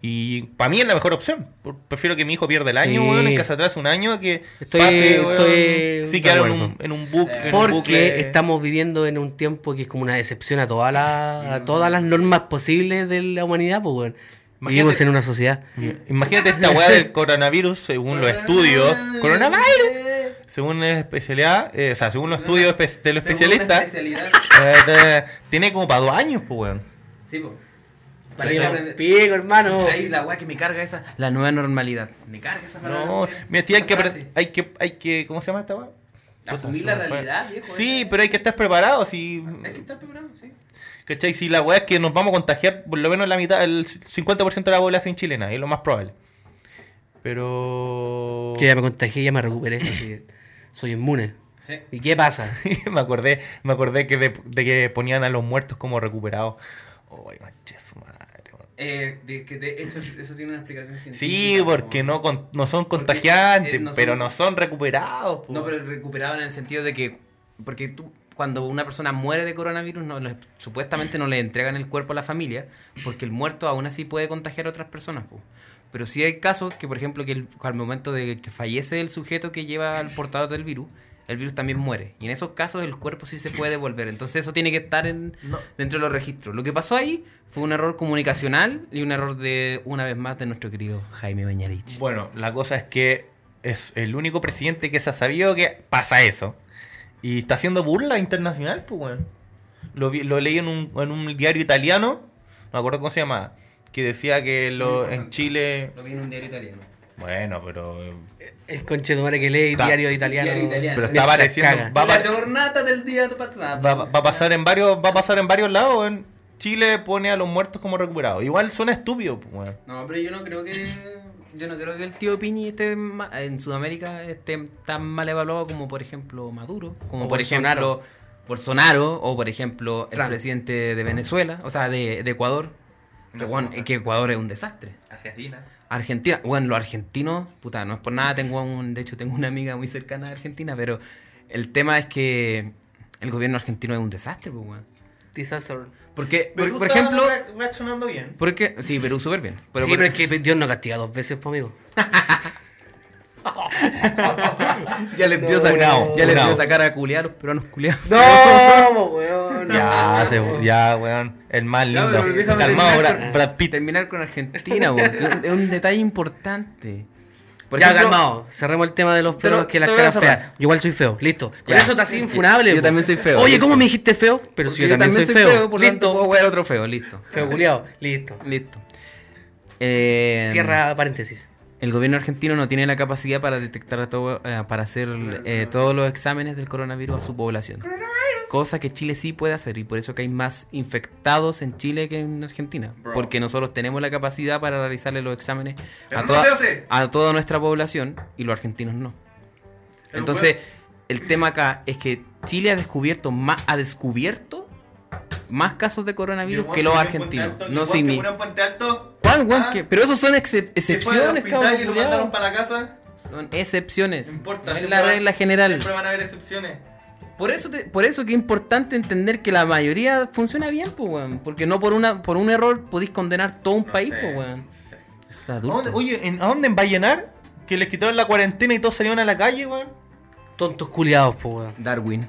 Y para mí es la mejor opción. Prefiero que mi hijo pierda el año, weón, en que se atrase un año, que Estoy- pase, weón, estoy sí quedaron en un, en un bucle. Sí. en un Porque bucle. estamos viviendo en un tiempo que es como una decepción a, toda la, a todas las normas posibles de la humanidad, pues, weón. Imagínate- Vivimos en una sociedad. Imagínate esta weá del coronavirus, según los estudios. Coronavirus. Según la especialidad, eh, o sea, según los estudios de los especialistas, eh, tiene como para dos años, pues, weón. Sí, po. Para pico, hermano. Ahí la weá que me carga esa. La nueva normalidad. Me carga esa palabra. No, mira, tío, hay que, hay que, hay que, ¿cómo se llama esta weá? Asumir la realidad, viejo. Sí, esa- pero hay que estar preparado, si, Hay que estar preparado, sí. ¿cachai? Si la weá es que nos vamos a contagiar por lo menos la mitad, el 50% de la población chilena, es lo más probable. Pero... Yo ya me contagié, ya me recuperé, así que soy inmune. Sí. ¿Y qué pasa? me acordé, me acordé que de, de que ponían a los muertos como recuperados. Ay, manche su madre, weón. Eh, de, que de hecho, eso tiene una explicación científica. Sí, porque como- no, con- no son contagiantes, eh, no son- pero no son recuperados. No, pero recuperado en el sentido de que. Porque tú, cuando una persona muere de coronavirus, no, supuestamente no le entregan el cuerpo a la familia, porque el muerto aún así puede contagiar a otras personas. po. Pero sí hay casos que, por ejemplo, que el- al momento de que fallece el sujeto que lleva al portador del virus, el virus también muere. Y en esos casos el cuerpo sí se puede devolver. Entonces eso tiene que estar en, dentro de los registros. Lo que pasó ahí fue un error comunicacional y un error de, una vez más, de nuestro querido Jaime Beñarich. Bueno, la cosa es que es el único presidente que se ha sabido que pasa eso. Y está haciendo burla internacional, pues, weón. Lo, vi- lo leí en un, en un diario italiano, no me acuerdo cómo se llama, que decía que lo, en Chile... Lo vi en un diario italiano. Bueno, pero... El conchetumare que lee Ta- diario italiano. Diario italiano. Pero está apareciendo... caga. Va a, la jornada del día pasado. va- va a pasar en varios va a pasar en varios lados. En Chile pone a los muertos como recuperados. Igual suena estúpido, pues. No, pero yo no creo que. Yo no creo que el tío Piñi esté en Sudamérica esté tan mal evaluado como, por ejemplo, Maduro. Como, O por Bolsonaro. ejemplo, Bolsonaro. O, por ejemplo, el Trump. presidente de Venezuela. O sea, de, de Ecuador. Que, No, bueno, que Ecuador es un desastre. Argentina. Argentina, bueno, los argentinos, puta, no es por nada, tengo un, de hecho tengo una amiga muy cercana de Argentina, pero el tema es que el gobierno argentino es un desastre, pues, weón. Disaster. Porque, por, por ejemplo, reaccionando bien. porque, sí, Perú súper bien. Pero sí, por- pero es que Dios no castiga dos veces, pues, amigo. ya les dio, No, esa, no, ya les dio esa cara a culiar a los peruanos culiados. No, weón. Ya, se- ya, weón. El más lindo. pero Calmado, terminar Brad, con-. Terminar con Argentina, weón. es un detalle importante. Por ya, ejemplo, calmado. Cerremos el tema de los perros que las caras feas. Yo igual soy feo. Listo. Con Ya. eso está así infunable. Yo po. también soy feo, Oye, listo. ¿cómo me dijiste feo? Pero si yo también, soy, feo. por lo tanto puedo Listo. otro feo, listo. Feo culiado. Listo. Listo. Eh, Cierra paréntesis. El gobierno argentino no tiene la capacidad para detectar todo, eh, para hacer eh, todos los exámenes del coronavirus a su población. Cosa que Chile sí puede hacer y por eso que hay más infectados en Chile que en Argentina. Porque nosotros tenemos la capacidad para realizarle los exámenes a, no toda, a toda nuestra población y los argentinos no. Entonces, el tema acá es que Chile ha descubierto más, ha descubierto más casos de coronavirus que los argentinos. No. Puente Alto? ¿Cuál? Ah. Pero esos son excep- que fue al excepciones, hospital cabrón. y lo mandaron para la casa. Son excepciones. No importa. No es la regla general. Siempre van a haber excepciones. Por eso, te- por eso que es importante entender que la mayoría funciona bien, pues, weón. Porque no por una por un error podéis condenar todo un país, pues, weón. Eso está ¿A adulto. dónde- oye, ¿en, ¿a dónde en Vallenar? Que les quitaron la cuarentena y todos salieron a la calle, weón. Tontos culiados, po, weón. Darwin.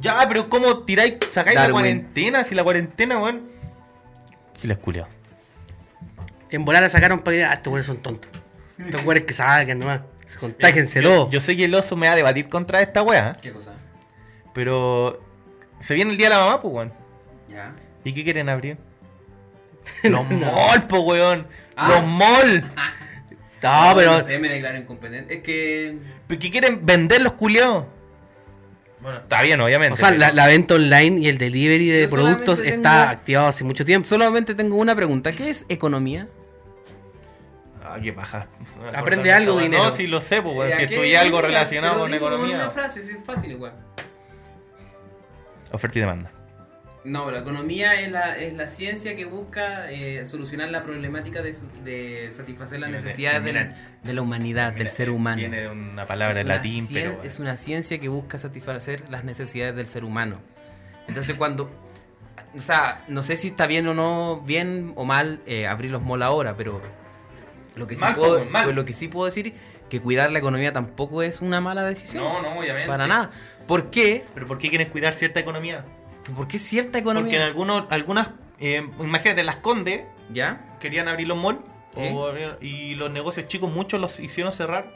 Ya, pero ¿cómo tiráis, sacáis la cuarentena? Si la cuarentena, weón. Y les culiado. En volar la sacaron para que. Ah, estos weones son tontos. Estos weones que salgan nomás. Se contágense todos. Yo sé que el oso me va a debatir contra esta weá, ¿Qué cosa? pero se viene el día de la mamá, pues, weón. Ya. ¿Y qué quieren abrir? Los mall, pues, weón. Ah. Los mall. No, pero. No sé, me declaro incompetente. Es que. ¿Pero qué quieren vender los culiados? Bueno, está bien, obviamente. O sea, pero- la, la venta online y el delivery de Yo productos tengo- está activado hace mucho tiempo. Solamente tengo una pregunta. ¿Qué es economía? Ah, qué paja. Aprende algo, dinero. No, sí lo sé, pues. Eh, Si ¿a qué estudié algo relacionado Pero con economía. una frase, es fácil igual. Oferta y demanda. No, la economía es la, es la ciencia que busca eh, solucionar la problemática de, su- de satisfacer las necesidades de la, de la humanidad, del ser humano. Viene de una palabra es, en una latín, cien- pero. es una ciencia que busca satisfacer las necesidades del ser humano. Entonces cuando... O sea, no sé si está bien o no, bien o mal eh, abrir los malls ahora, pero lo que, sí Mal, puedo, pues, pues lo que sí puedo decir que cuidar la economía tampoco es una mala decisión. No, no, obviamente. Para nada. ¿Por qué? ¿Pero por qué quieren cuidar cierta economía? ¿Por qué cierta Porque en economía? algunos, algunas, eh, imagínate, las Condes ¿Ya? querían abrir los malls Sí. o- y los negocios chicos muchos los hicieron cerrar.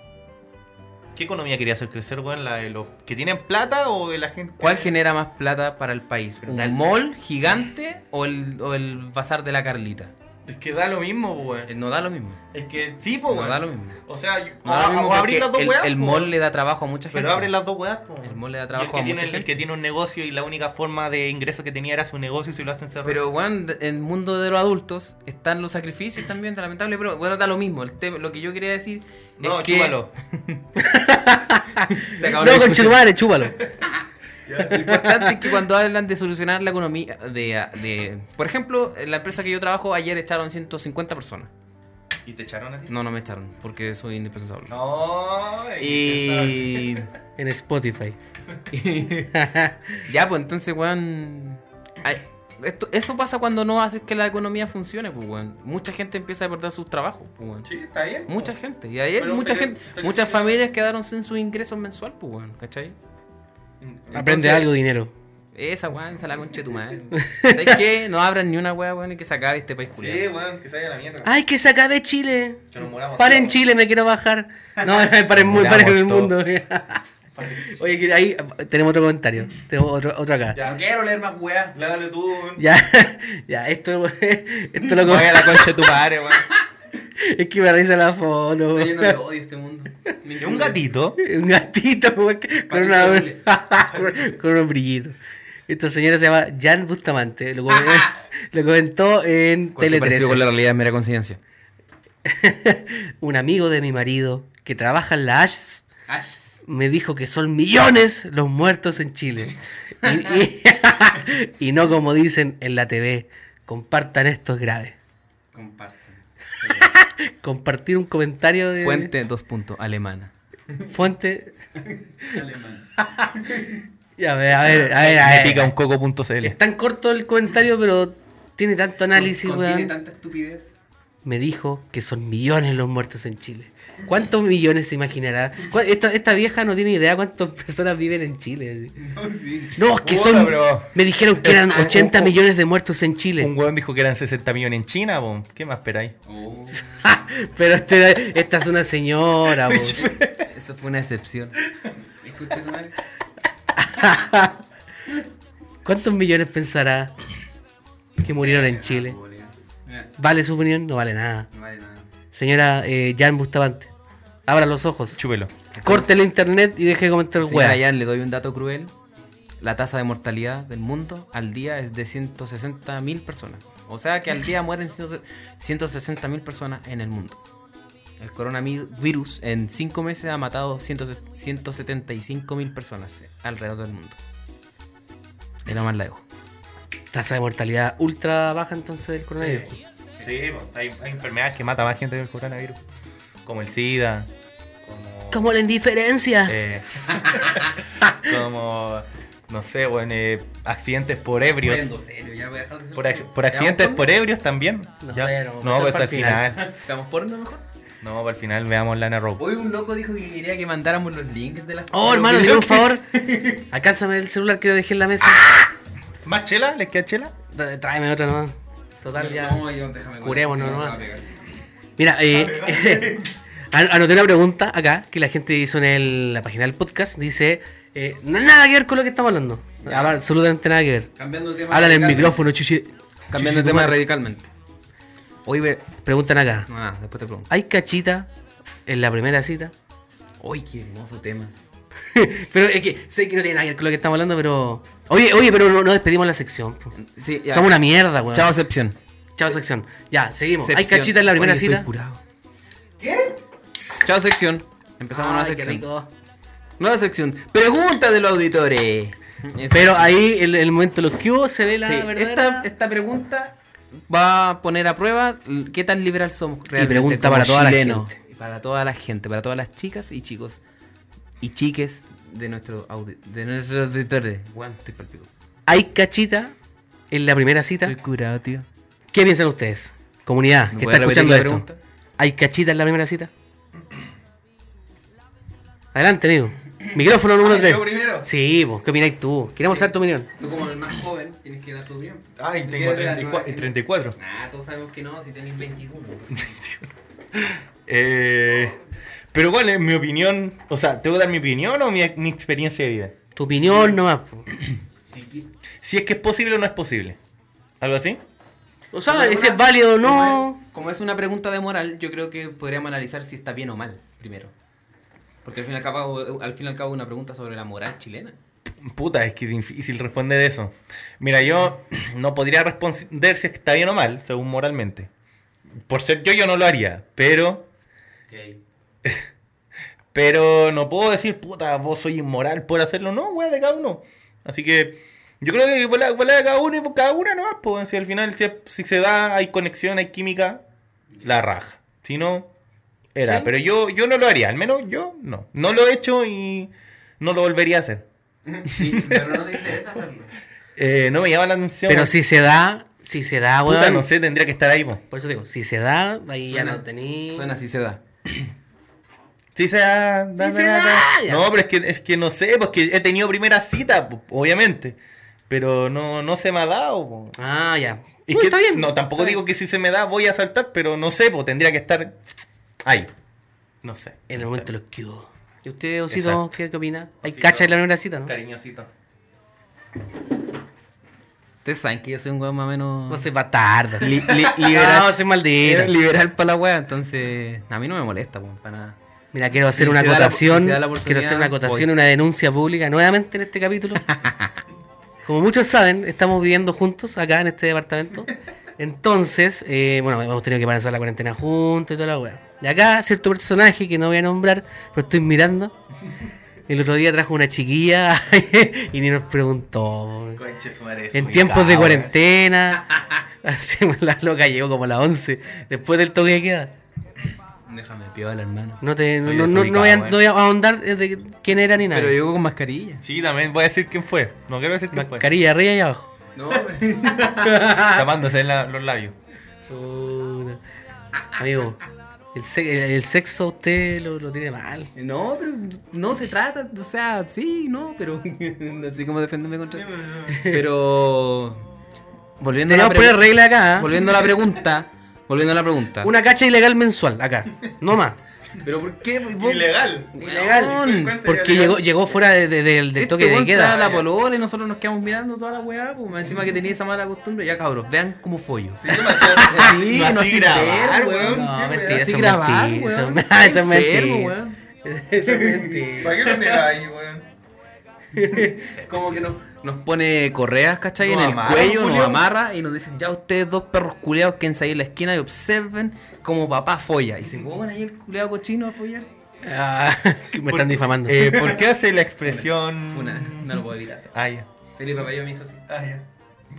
¿Qué economía quería hacer crecer, weón? ¿La de los que tienen plata o de la gente? ¿Cuál genera más plata para el país? ¿Un mall gigante o el, o el bazar de la Carlita? Es que da lo mismo, Eh, weón. No da lo mismo. Es que sí, po, No weón. da lo mismo. O sea, No o- mismo o abrir las dos el, weas, el mall weón. le da trabajo a mucha gente. Pero abre las dos weas, po. El mall le da Y trabajo el que a tiene, mucha el gente. que tiene un negocio y la única forma de ingreso que tenía era su negocio y se lo hacen cerrar. Pero, bueno, en el mundo de los adultos están los sacrificios también, lamentable, pero bueno, da lo mismo. El tema- lo que yo quería decir no, es que... Se acabó No, con chúpalo. Lo importante es que cuando hablan de solucionar la economía, de, de... Por ejemplo, en la empresa que yo trabajo, ayer echaron 150 personas. ¿Y te echaron a ti? No, no me echaron, porque soy indispensable. No, Y... En Spotify. ya, pues entonces, weón. ay, esto, eso pasa cuando no haces que la economía funcione, pues, weón. Mucha gente empieza a perder sus trabajos, pues, weón. Sí, está bien. po. Mucha gente. Y ayer Pero mucha gente, muchas familias quedaron sin sus ingresos mensual, pues, weón. ¿Cachai? Aprende algo, dinero. Esa weón, se la concha de tu madre. ¿Sabes qué? No abran ni una weá, weón, y que se acabe este país Sí, culiado. weón, que se vaya a la mierda. ¡Ay, que se acabe Chile! Que nos moramos Paren todos. Chile, me quiero bajar. No, paren, muy, paren el mundo. Oye, que ahí tenemos otro comentario. Tenemos otro, otro acá. Ya. No quiero leer más weá. Dale tú, weón. Ya, ya, esto, esto lo Vaya a la concha de tu madre, weón. Es que me risa la foto. Está lleno de odio este mundo. Es un gatito. Un gatito güey, con, una, unos brillitos. Esta señora se llama Jan Bustamante. Lo, comen- lo comentó en Tele Cualquier parecido 13. con la realidad mera coincidencia. Un amigo de mi marido que trabaja en la ASH me dijo que son millones los muertos en Chile. Y, y- y no como dicen en la TV. Compartan esto es grave. Comparten. Compartir un comentario de Fuente, dos puntos, alemana. fuente. Ya, a ver, a ver, a ver. a Me ver. pica un coco.cl. Es tan corto el comentario, pero tiene tanto análisis, weón. tanta estupidez. Me dijo que son millones los muertos en Chile. ¿Cuántos millones se imaginará? ¿Cuá- Esta, esta vieja no tiene idea cuántas personas viven en Chile. No, sí. No, es que son. Me dijeron que eran Un- 80 un- millones de muertos en Chile. Un weón dijo que eran 60 millones en China, po. ¿Qué más esperáis? Oh, Pero este- esta es una señora, eso fue una excepción. ¿Cuántos millones pensará que murieron en Chile? ¿Vale su opinión? No vale nada. no vale nada. Señora eh, Jan Bustamante, abra los ojos. Chúpelo. Corte el internet y deje de comentar Señora weá. Yan, le doy un dato cruel. La tasa de mortalidad del mundo al día es de 160 mil personas. O sea que al día mueren 160 mil personas en el mundo. El coronavirus en 5 meses ha matado 175 mil personas alrededor del mundo. Y nada más la dejo. Tasa de mortalidad ultra baja entonces del coronavirus. Sí, po. hay, hay enfermedades que matan más gente del coronavirus. Como el SIDA. Como. Como la indiferencia. eh, como. no sé, weón, eh, accidentes por ebrios. Serio, ya voy a dejar de ser Por, ac- por ¿Ya accidentes por ebrios también. No, Ya. bueno, no, pues al el final. final. ¿Estamos porno mejor? No, para el final veamos Lana Rope. Hoy un loco dijo que quería que mandáramos los links de las Oh, hermano, dime un favor. Alcánzame el celular que lo dejé en la mesa. ¿Más chela? ¿Les queda chela? Tráeme otra nomás. Total, ya. No, yo, déjame Curémonos nomás. Mira, eh, an- anoté una pregunta acá que la gente hizo en el- la página del podcast. Dice: eh, Nada que ver con lo que estamos hablando. Ah, Absolutamente nada que ver. Cambiando tema. Radicalmente. micrófono, chichi. Cambiando de tema radicalmente. Hoy ve. Preguntan acá: No, nada, después te pregunto. ¿hay cachita en la primera cita? Uy, qué hermoso tema. pero es que sé que no tiene nada que ver con lo que estamos hablando, pero. Oye, oye, pero no, no despedimos la sección. po. Sí, ya. Somos una mierda, weón. Chao, excepción. Chao, sección. Ya, seguimos. ¿Hay Sección. cachita en la primera Oye, cita? Estoy curado. ¿Qué? Chao, sección. Empezamos nueva qué sección. rico. Nueva sección. Pregunta de los auditores. Pero ahí, en el momento de los que hubo, se ve la Sí, verdadera... esta, esta pregunta va a poner a prueba qué tan liberal somos realmente. pregunta como para toda la gente. Y Para toda la gente, para todas las chicas y chicos y chiques de nuestro audi- de nuestros auditores. Bueno, estoy pa'l pico. ¿Hay cachita en la primera cita? Estoy curado, tío. ¿Qué piensan ustedes? Comunidad, ¿Me que está escuchando la esto. pregunta? ¿Hay cachita en la primera cita? Adelante, amigo. Micrófono número Ah, 3. yo primero. Sí, vos, ¿qué opináis tú? Queremos saber tu opinión. Tú como el más joven tienes que dar tu opinión. Ay, Tú tengo quieres ver a la 34. nueva 34. gente. Nah, todos sabemos que no, si tenés 21. Eh, pero ¿cuál es mi opinión? O sea, ¿tengo que dar mi opinión o mi, mi experiencia de vida? Tu opinión nomás. Si es que es posible o no es posible. ¿Algo así? O sea, si es válido o Como no. es, como es una pregunta de moral, yo creo que podríamos analizar si está bien o mal primero. Porque al fin y al cabo, al fin y al cabo una pregunta sobre la moral chilena. Puta, es que es difícil responder eso. Mira, yo no podría responder si es que está bien o mal, según moralmente. Por ser yo, yo no lo haría. Pero, pero no puedo decir, puta, vos soy inmoral por hacerlo. No, wea, de cada uno. Así que yo creo que vuela de cada uno y cada una nomás. Pues, si al final, si, si se da, hay conexión, hay química, la raja. Si no, era. Sí. Pero yo, yo no lo haría, al menos yo no. No lo he hecho y no lo volvería a hacer. Sí, pero no te interesa hacerlo. Eh, no me llama la atención. Pero si se da, si se da, Puta, weón. no sé, tendría que estar ahí, po. Por eso digo, si se da, ahí Suena- ya no tení. Suena así se da. Sí se da. No, pero es que, es que no sé, porque he tenido primera cita, po, obviamente. Pero no, no se me ha dado, po. Ah, ya. Y Uy, que- está bien. No, tampoco Está digo bien. que si se me da voy a saltar, pero no sé, pues tendría que estar ahí. No sé. En el momento de los que hubo. ¿Y usted, Osito, qué, qué opina? Hay Osito. cacha en la primera cita, ¿no? Cariñosito. Ustedes saben que yo soy un weón más o menos. No se va tarde. Li- li- liberal. No, se maldito. Liberal para la wea, entonces a mí no me molesta, pues, para nada. Mira, quiero hacer Si una la- acotación. si quiero hacer una acotación, voy. una denuncia pública nuevamente en este capítulo. Como muchos saben, estamos viviendo juntos acá en este departamento. Entonces, eh, bueno, hemos tenido que pasar la cuarentena juntos y toda la weá. Y acá, cierto personaje que no voy a nombrar, pero estoy mirando. El otro día trajo una chiquilla y ni nos preguntó. En tiempos de cuarentena, hacemos la loca, llegó como a las 11, después del toque de queda. Déjame piola, hermano. No, te, no, no, no voy, a, eh. no voy a ahondar de quién era ni nada. Pero llegó con mascarilla. Sí, también voy a decir quién fue. No quiero decir quién fue. Mascarilla arriba y abajo. No, Tapándose la- los labios. Puta. Amigo, el, se- el sexo usted lo, lo tiene mal. no, pero no se trata, o sea, sí, no, pero no sé cómo defenderme contra eso. Pero volviendo a la poner regla acá. ¿eh? volviendo a la pregunta, volviendo a la pregunta. Una cacha ilegal mensual acá. No más. Pero ¿por qué? vos- Ilegal. Ilegal. Porque llegó, llegó fuera de- de- del, del Este toque de queda. la polola y nosotros nos quedamos mirando toda la weá, pues encima que tenía esa mala costumbre. Ya cabros, vean cómo follo. Sí, no Sí, así no así grabar, weón. No, mentira. Así eso es grabar, mentira, eso weón. es- eso es mentira. Eso es mentira. ¿Para qué lo negáis, weón? Como que nos, nos pone correas, ¿cachai? Nos en el amarra, cuello, Julio. nos amarra y nos dicen, ya ustedes dos perros culeados quédense ahí en la esquina y observen como papá folla. Y se pongan ahí el culeado cochino a follar. Ah, me están difamando. Eh, ¿Por qué hace la expresión? Una, no lo puedo evitar. Ah, ya. Felipe Papayo me hizo así. Ah, ya.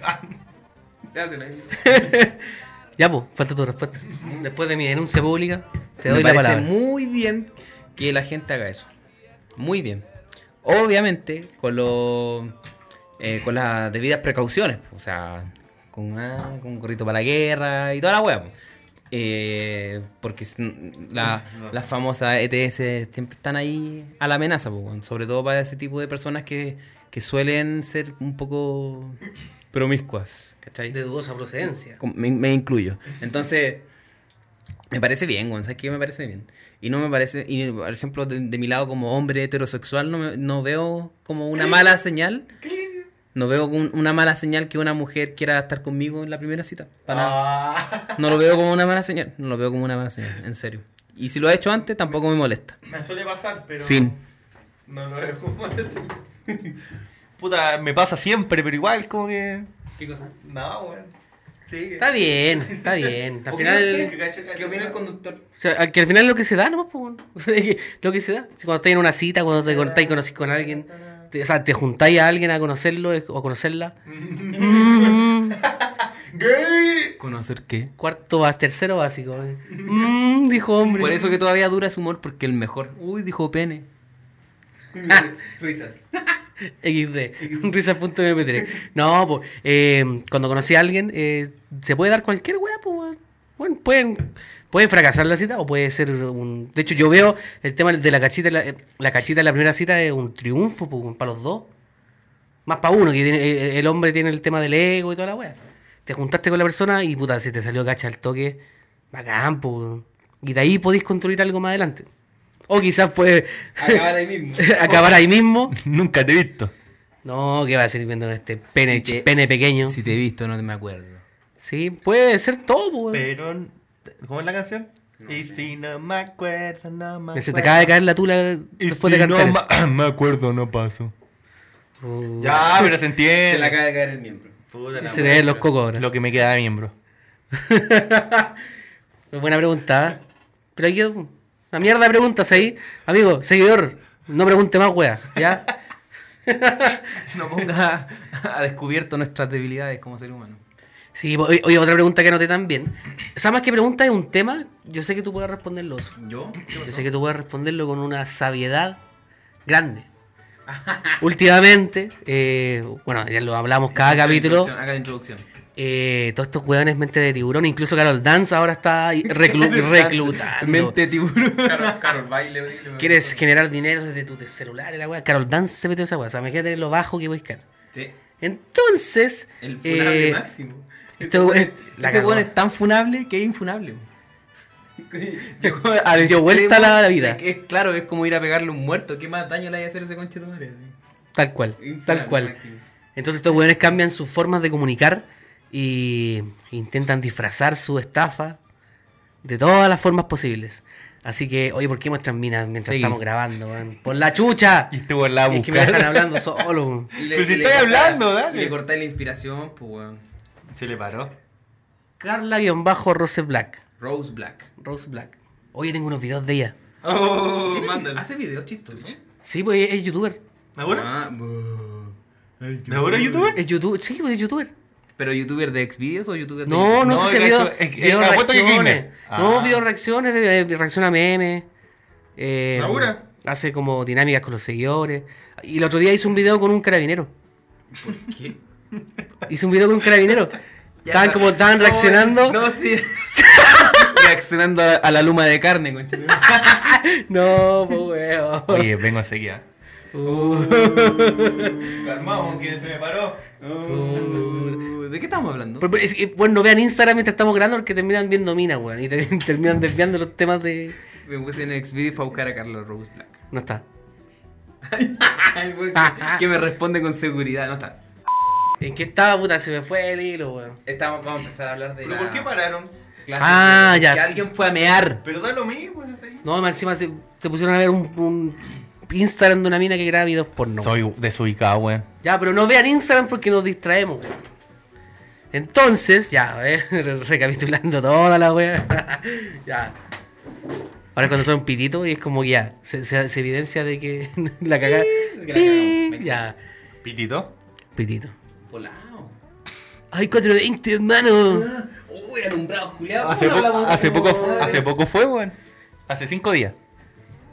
Ah, Te hacen ahí. Ya, pues, falta tu respuesta. Después de mi denuncia pública, te Me doy la parece palabra. muy bien que la gente haga eso. Muy bien. Obviamente, con los eh, con las debidas precauciones. O sea, con, una- con un gorrito para la guerra y toda la po. Eh, porque la- las famosas ETS siempre están ahí a la amenaza, po, sobre todo para ese tipo de personas que, que suelen ser un poco promiscuas. ¿Cachai? De dudosa procedencia. Me, me incluyo. Entonces, me parece bien. ¿Sabes qué? Me parece bien. Y no me parece, y por ejemplo, de, de mi lado como hombre heterosexual, no, me- no veo como una mala señal. No veo como un- una mala señal que una mujer quiera estar conmigo en la primera cita. Para. Ah, No lo veo como una mala señal. No lo veo como una mala señal, en serio. Y si lo ha hecho antes, tampoco me molesta. me suele pasar, pero. Fin. No lo veo como así. Puta, me pasa siempre, pero igual, como que. ¿Qué cosa? No, weón. Sí. Está bien, está bien. Al final. ¿Qué opina el conductor? O sea, que al final es lo que se da, ¿no? Pues, bueno. lo que se da. Si cuando estás en una cita, cuando te cortáis y conocís con alguien, o sea, te juntáis a alguien a conocerlo o a conocerla. Mm. ¿Conocer qué? cuarto, tercero básico. eh. Mm, dijo hombre. Por eso que todavía dura su humor, porque el mejor. Uy, dijo pene. Risas. XD, risa.mp3. No, pues, eh, cuando conocí a alguien, eh, se puede dar cualquier weá, pues. Bueno, pueden, puede fracasar la cita o puede ser un. De hecho, yo veo el tema de la cachita, la, la cachita en la primera cita es un triunfo, pues, para los dos. Más para uno, que tiene- eh, el hombre tiene el tema del ego y toda la weá. Te juntaste con la persona y puta, si te salió cacha al toque, bacán, pues. Y de ahí podéis construir algo más adelante. O quizás puede Acabar ahí mismo. acabar ahí mismo. Nunca te he visto. No, ¿qué va a seguir viendo en este pene, Si te- pene pequeño? Si te he visto, no me acuerdo. Sí, puede ser todo, pues, weón. Pero. ¿Cómo es la canción? y si no me acuerdo, no me acuerdo. Se te acaba de caer la tula Y después si de cantar no eso. ma- me acuerdo, no paso. Uh, Ya, pero se entiende. Se le acaba de caer el miembro. Puta la Se te ven los cocos ahora. Lo que me queda de miembro. Buena pregunta, ¿eh? Pero aquí una mierda de preguntas ahí. Amigo, seguidor, no pregunte más, wea, ¿ya? No ponga a descubierto nuestras debilidades como ser humano. Sí, oye, oye, otra pregunta que anoté también. O sea, más que pregunta es un tema, yo sé que tú puedes responderlo. Oso. ¿Yo? Yo sé que tú puedes responderlo con una sabiedad grande. Últimamente, eh, bueno, ya lo hablamos cada capítulo. Haga la introducción. Eh, todos estos hueones mente de tiburón, incluso Carol Dance ahora está reclu- reclutando. Mente tiburón. Carol, Carol, baile. Quieres generar dinero desde tu celular y la weá. Carol Dance se metió esa weá. O sea, imagínate lo bajo que voy a buscar. Sí. Entonces, El funable eh, máximo. Este Ese weón- es- ese weón es tan funable que es infunable. Llegó al Dio vuelta la- la vida. es, claro, es como ir a pegarle a un muerto. ¿Qué más daño le vaya a hacer ese conche de madre? tal cual, Infunable tal cual. máximo. Entonces estos weones cambian sus formas de comunicar y intentan disfrazar su estafa de todas las formas posibles. Así que, oye, ¿por qué muestran minas mientras Seguí. estamos grabando, weón? ¡Por la chucha! Y este weón la Es que me dejan hablando solo. weón. Y Pero si y estoy hablando, dale. Y le cortáis la inspiración, pues weón. Se le paró. Carla-Rose Black. Rose Black. Rose Black. Oye, tengo unos videos de ella. Oh, Hace videos chistosos. Sí, pues es youtuber. ¿Ahora? Ah, bu- Ay, ¿Ahora youtuber? Es youtuber, sí, pues es youtuber. ¿Pero youtuber de Xvideos o youtuber de No, no, No, sé si es video, es que- video reacciones. No, Ah. video reacciones, de, de reacción a memes. Eh, ¿Ahora? hace como dinámicas con los seguidores. Y el otro día hizo un video con un carabinero. ¿Qué? Hizo un video con un carabinero. Ya, estaban no, como estaban no, reaccionando. No, sí. reaccionando a, a la luma de carne, concha. No, pues weón. Oye, vengo a seguir. Uh, Calmado, que se me paró. Uh, ¿De qué estamos hablando? pero- pero es que, bueno, no vean Instagram mientras estamos grabando porque terminan viendo minas, weón. Y te- terminan desviando los temas de. Me puse en Xvideos para buscar a Carlos Rose Black. No está. Ay, güey, que, que me responde con seguridad. No está. ¿En qué estaba, puta? Se me fue el hilo, weón. Estamos, vamos a empezar a hablar de ¿Pero la por qué pararon? Ah, de- ya. Que alguien fue a mear. Pero da lo mismo, es ahí. No, más encima se, se pusieron a ver un, un Instagram de una mina que graba videos porno. Soy desubicado, weón. Ya, pero no vean Instagram porque nos distraemos, weón. Entonces, ya, eh, recapitulando toda la wea. ya. Ahora cuando son pititos y es como que ya, se, se- se evidencia de que la cagada. Ya, Pitito. pitito. Volado. ¡Ay, 420, hermano! Uy, alumbrados, culiados. Hace, ¿Cómo poco, hablamos hace, poco, hace poco fue, weón. Hace cinco días.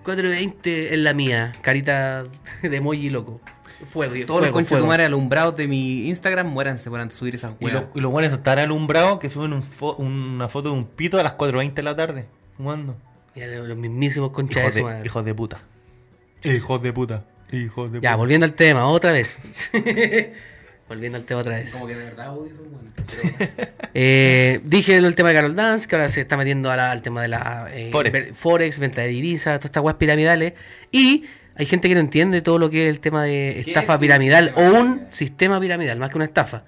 420 es la mía, carita de emoji loco. Fuego, Todos los conchos tu madre alumbrados de mi Instagram, muéranse por subir esas Y, weas. lo- y los buenos están alumbrados que suben un fo- una foto de un pito a las 4.20 de la tarde, fumando. Ya, los los mismísimos conchas de Hijos su de, madre. hijos de puta. Hijos de puta. Hijos de Ya, puta. volviendo al tema, otra vez. volviendo al tema otra vez. Como que de verdad odio weones. Eh, dije el tema de Carol Dance, que ahora se está metiendo a la- al tema de la eh, Forex. Forex, venta de divisas, todas estas weas piramidales. Y hay gente que no entiende todo lo que es el tema de ¿Qué estafa es piramidal o un piramidal? sistema piramidal, más que una estafa.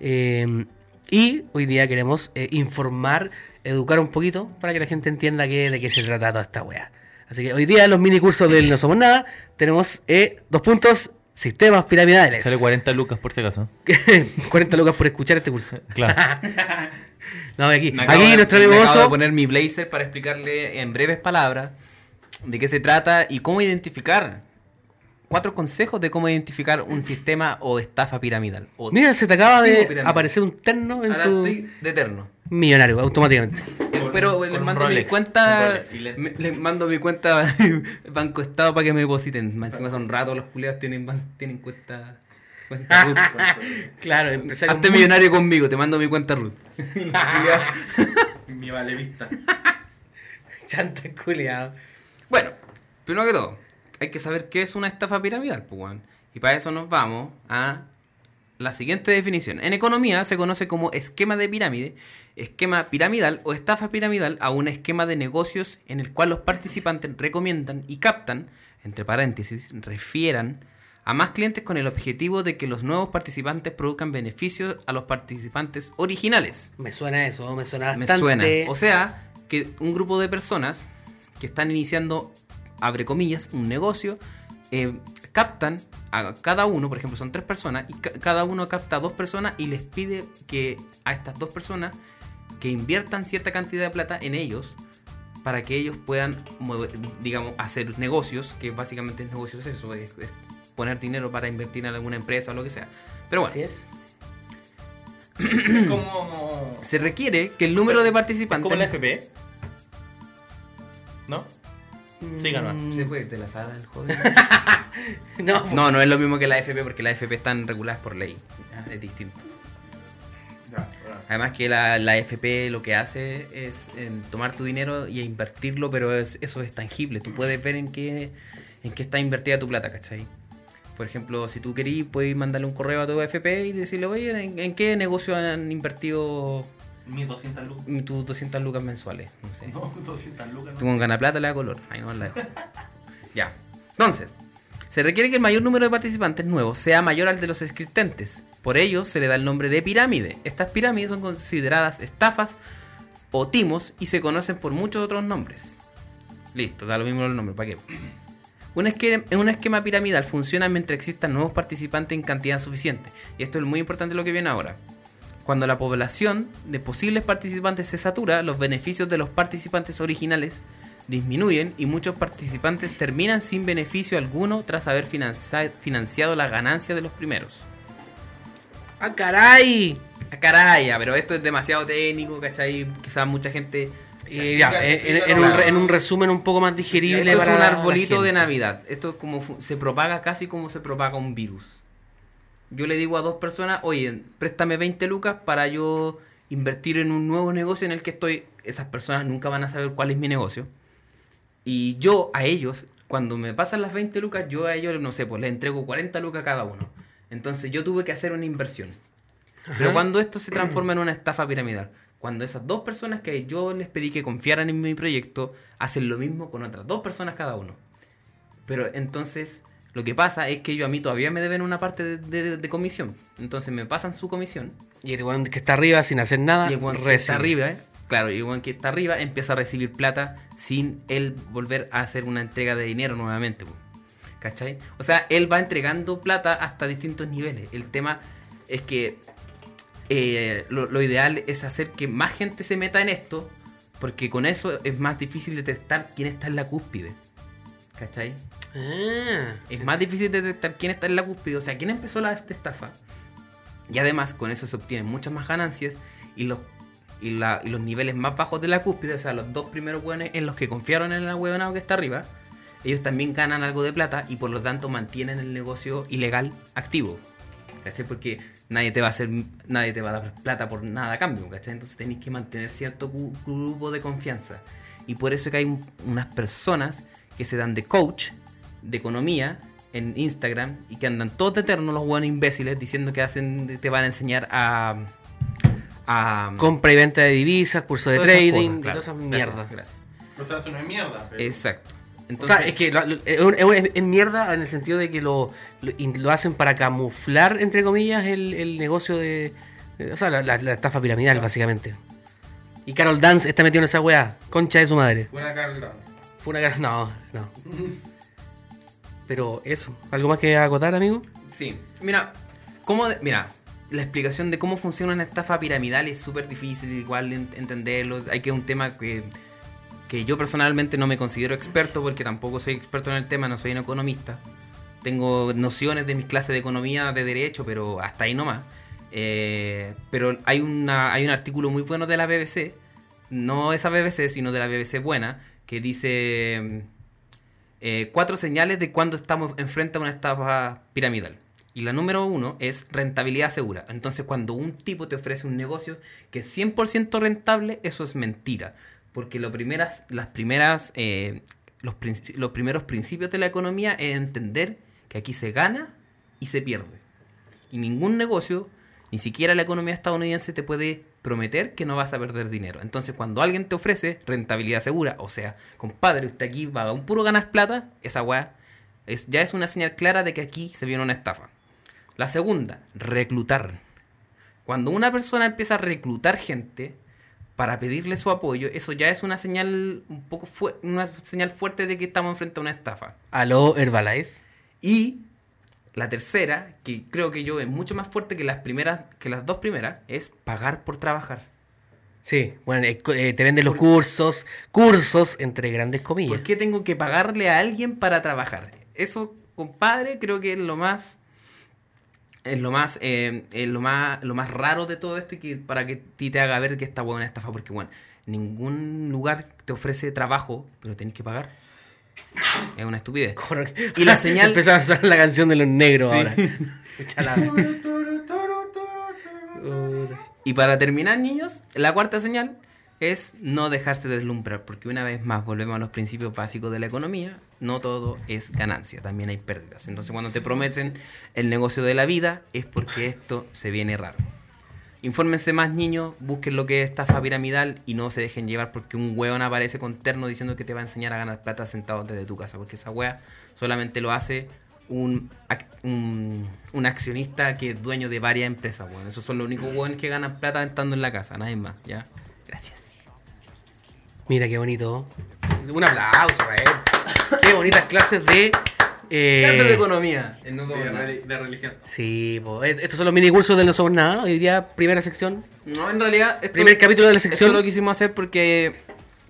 Eh, y hoy día queremos eh, informar, educar un poquito para que la gente entienda que, de qué se trata toda esta wea. Así que hoy día en los mini cursos del No Somos Nada tenemos eh, dos puntos, sistemas piramidales. Sale 40 lucas por si acaso. 40 lucas por escuchar este curso. Claro. No, aquí, aquí de- nuestro amigo acabo de Oso. poner mi blazer para explicarle en breves palabras de qué se trata y cómo identificar. Cuatro consejos de cómo identificar un sistema o estafa piramidal. O Mira, se te acaba de piramidal. aparecer un terno en Ahora tu estoy de eterno. millonario, automáticamente. Pero les mando mi Rolex, cuenta. Rolex me- les mando mi cuenta Banco Estado para que me depositen. Más Encima son ratos los culiados tienen, ban- tienen cuenta. Cuenta Ruth. Claro, empresario. Hazte muy- millonario conmigo, te mando mi cuenta Ruth. Mi vale vista. Chanta culiado. Bueno, primero que todo, hay que saber qué es una estafa piramidal, pues. Y para eso nos vamos a la siguiente definición. En economía se conoce como esquema de pirámide, esquema piramidal o estafa piramidal a un esquema de negocios en el cual los participantes recomiendan y captan, entre paréntesis, refieran a más clientes con el objetivo de que los nuevos participantes produzcan beneficios a los participantes originales. Me suena eso, me suena Me bastante. suena. O sea, que un grupo de personas que están iniciando, abre comillas, un negocio, eh, captan a cada uno, por ejemplo, son tres personas, y ca- cada uno capta a dos personas y les pide que a estas dos personas que inviertan cierta cantidad de plata en ellos para que ellos puedan, mover- digamos, hacer negocios, que básicamente el negocio es eso, es, es poner dinero para invertir en alguna empresa o lo que sea. Pero bueno, Así es. como. se requiere que el número de participantes... como la FP. ¿No? Sí, ganó. Mm, ¿Se puede ir de la sala el joven? No, No, no es lo mismo que la AFP porque la AFP están reguladas por ley. Es distinto. Además que la, la AFP lo que hace es em, tomar tu dinero y invertirlo, pero es- eso es tangible. Tú puedes ver en qué, en qué está invertida tu plata, ¿cachai? Por ejemplo, si tú querís, puedes mandarle un correo a tu AFP y decirle, oye, ¿en, en qué negocio han invertido 1200 lucas. tus 200 lucas mensuales? No sé. No, 200 lucas. Tú con gana plata le da color. Ahí no la dejo. ya. Entonces, se requiere que el mayor número de participantes nuevos sea mayor al de los existentes. Por ello, se le da el nombre de pirámide. Estas pirámides son consideradas estafas o timos y se conocen por muchos otros nombres. Listo, da lo mismo el nombre, ¿para qué? Un esquema, un esquema piramidal funciona mientras existan nuevos participantes en cantidad suficiente. Y esto es muy importante lo que viene ahora. Cuando la población de posibles participantes se satura, los beneficios de los participantes originales disminuyen y muchos participantes terminan sin beneficio alguno tras haber financi- financiado la ganancia de los primeros. ¡Ah, caray! Ah, caray, pero esto es demasiado técnico, ¿cachai? Quizás mucha gente... Ya, en, en- un, re- en un resumen un poco más digerible. Esto es un arbolito de. Navidad. Esto es como se propaga casi como se propaga un virus. Yo le digo a dos personas, oye, préstame 20 lucas para yo invertir en un nuevo negocio en el que estoy. Esas personas nunca van a saber cuál es mi negocio. Y yo a ellos, cuando me pasan las 20 lucas, yo a ellos, no sé, pues les entrego 40 lucas a cada uno. Entonces yo tuve que hacer una inversión. Pero cuando esto se transforma en una estafa piramidal, cuando esas dos personas que yo les pedí que confiaran en mi proyecto hacen lo mismo con otras dos personas cada uno. Pero entonces lo que pasa es que ellos a mí todavía me deben una parte de, de- de comisión. Entonces me pasan su comisión Y el weón que está arriba sin hacer nada. y el que está arriba, ¿eh? claro, y el weón que está arriba empieza a recibir plata sin él volver a hacer una entrega de dinero nuevamente. ¿Cachai? O sea, él va entregando plata hasta distintos niveles. El tema es que eh, lo, lo ideal es hacer que más gente se meta en esto, porque con eso es más difícil detectar quién está en la cúspide. ¿Cachai? Ah, Es más difícil detectar quién está en la cúspide, o sea, quién empezó la esta estafa. Y además, con eso se obtienen muchas más ganancias y los, y, la- y los niveles más bajos de la cúspide, o sea, los dos primeros hueones en los que confiaron en la huevonado que está arriba, ellos también ganan algo de plata y por lo tanto mantienen el negocio ilegal activo. ¿Cachai? Porque nadie te va a hacer, nadie te va a dar plata por nada a cambio, ¿cachai? Entonces tenéis que mantener cierto grupo de confianza. Y por eso que hay un- unas personas que se dan de coach, de economía, en Instagram, y que andan todos de eterno los buenos imbéciles diciendo que hacen, te van a enseñar a. a Compra y venta de divisas, curso de trading, cosas, y claro. todas esas Gracias, mierdas. gracias. O sea, es una mierda. pero- Exacto. O Entonces, sea, es que lo- lo- es, mierda en el sentido de que lo, lo, hacen para camuflar, entre comillas, el, el negocio de. O sea, la, la- la estafa piramidal, básicamente. Y Carol Dance está metido en esa weá. Concha de su madre. Buena carga. Fue una cara. No, no. Pero eso. ¿Algo más que acotar, amigo? Sí, mira, cómo mira, la explicación de cómo funciona una estafa piramidal es súper difícil igual en- entenderlo. Hay que un tema que, que yo personalmente no me considero experto porque tampoco soy experto en el tema, no soy un economista. Tengo nociones de mis clases de economía, de derecho, pero hasta ahí nomás. Eh, pero hay, una, hay un artículo muy bueno de la BBC, no esa BBC, sino de la BBC buena, que dice eh, cuatro señales de cuando estamos enfrente a una estafa piramidal. Y la número uno es rentabilidad segura. Entonces, cuando un tipo te ofrece un negocio que es 100% rentable, eso es mentira. Porque lo primeras, las primeras, eh, los, los primeros principios de la economía es entender que aquí se gana y se pierde. Y ningún negocio, ni siquiera la economía estadounidense, te puede prometer que no vas a perder dinero. Entonces, cuando alguien te ofrece rentabilidad segura, o sea, compadre, usted aquí va a un puro ganar plata, esa weá es, ya es una señal clara de que aquí se viene una estafa. La segunda, reclutar. Cuando una persona empieza a reclutar gente para pedirle su apoyo, eso ya es una señal un poco fu- una señal fuerte de que estamos enfrente a una estafa. Aló, Herbalife. Y la tercera, que creo que yo es mucho más fuerte que las primeras, que las dos primeras, es pagar por trabajar. Sí, bueno, eh, te venden los cursos, cursos entre grandes comillas. ¿Por qué tengo que pagarle a alguien para trabajar? Eso, compadre, creo que es lo más es lo más eh, es lo más lo más raro de todo esto y que para que ti te haga ver que esta una estafa porque bueno ningún lugar te ofrece trabajo pero tenés que pagar es una estupidez Y la señal- Empezaba a usar la canción de los negros ahora. Escúchala. Y para terminar, niños, la cuarta señal es no dejarse deslumbrar, porque una vez más volvemos a los principios básicos de la economía, no todo es ganancia, también hay pérdidas. Entonces cuando te prometen el negocio de la vida es porque esto se viene raro. Infórmense más niños, busquen lo que es estafa piramidal y no se dejen llevar porque un hueón aparece con terno diciendo que te va a enseñar a ganar plata sentado desde tu casa, porque esa wea solamente lo hace un, un, un accionista que es dueño de varias empresas, weón. Esos son los únicos hueones que ganan plata estando en la casa, nadie más, ¿ya? Gracias. Mira qué bonito. Un aplauso, eh. Qué bonitas clases de. Eh, Clases de economía. en No De, de religión. Sí, po. Eh, estos son los mini cursos del No Somos Nada. Hoy día, primera sección. No, en realidad. Esto, Primer capítulo de la Esto sección. lo quisimos hacer porque.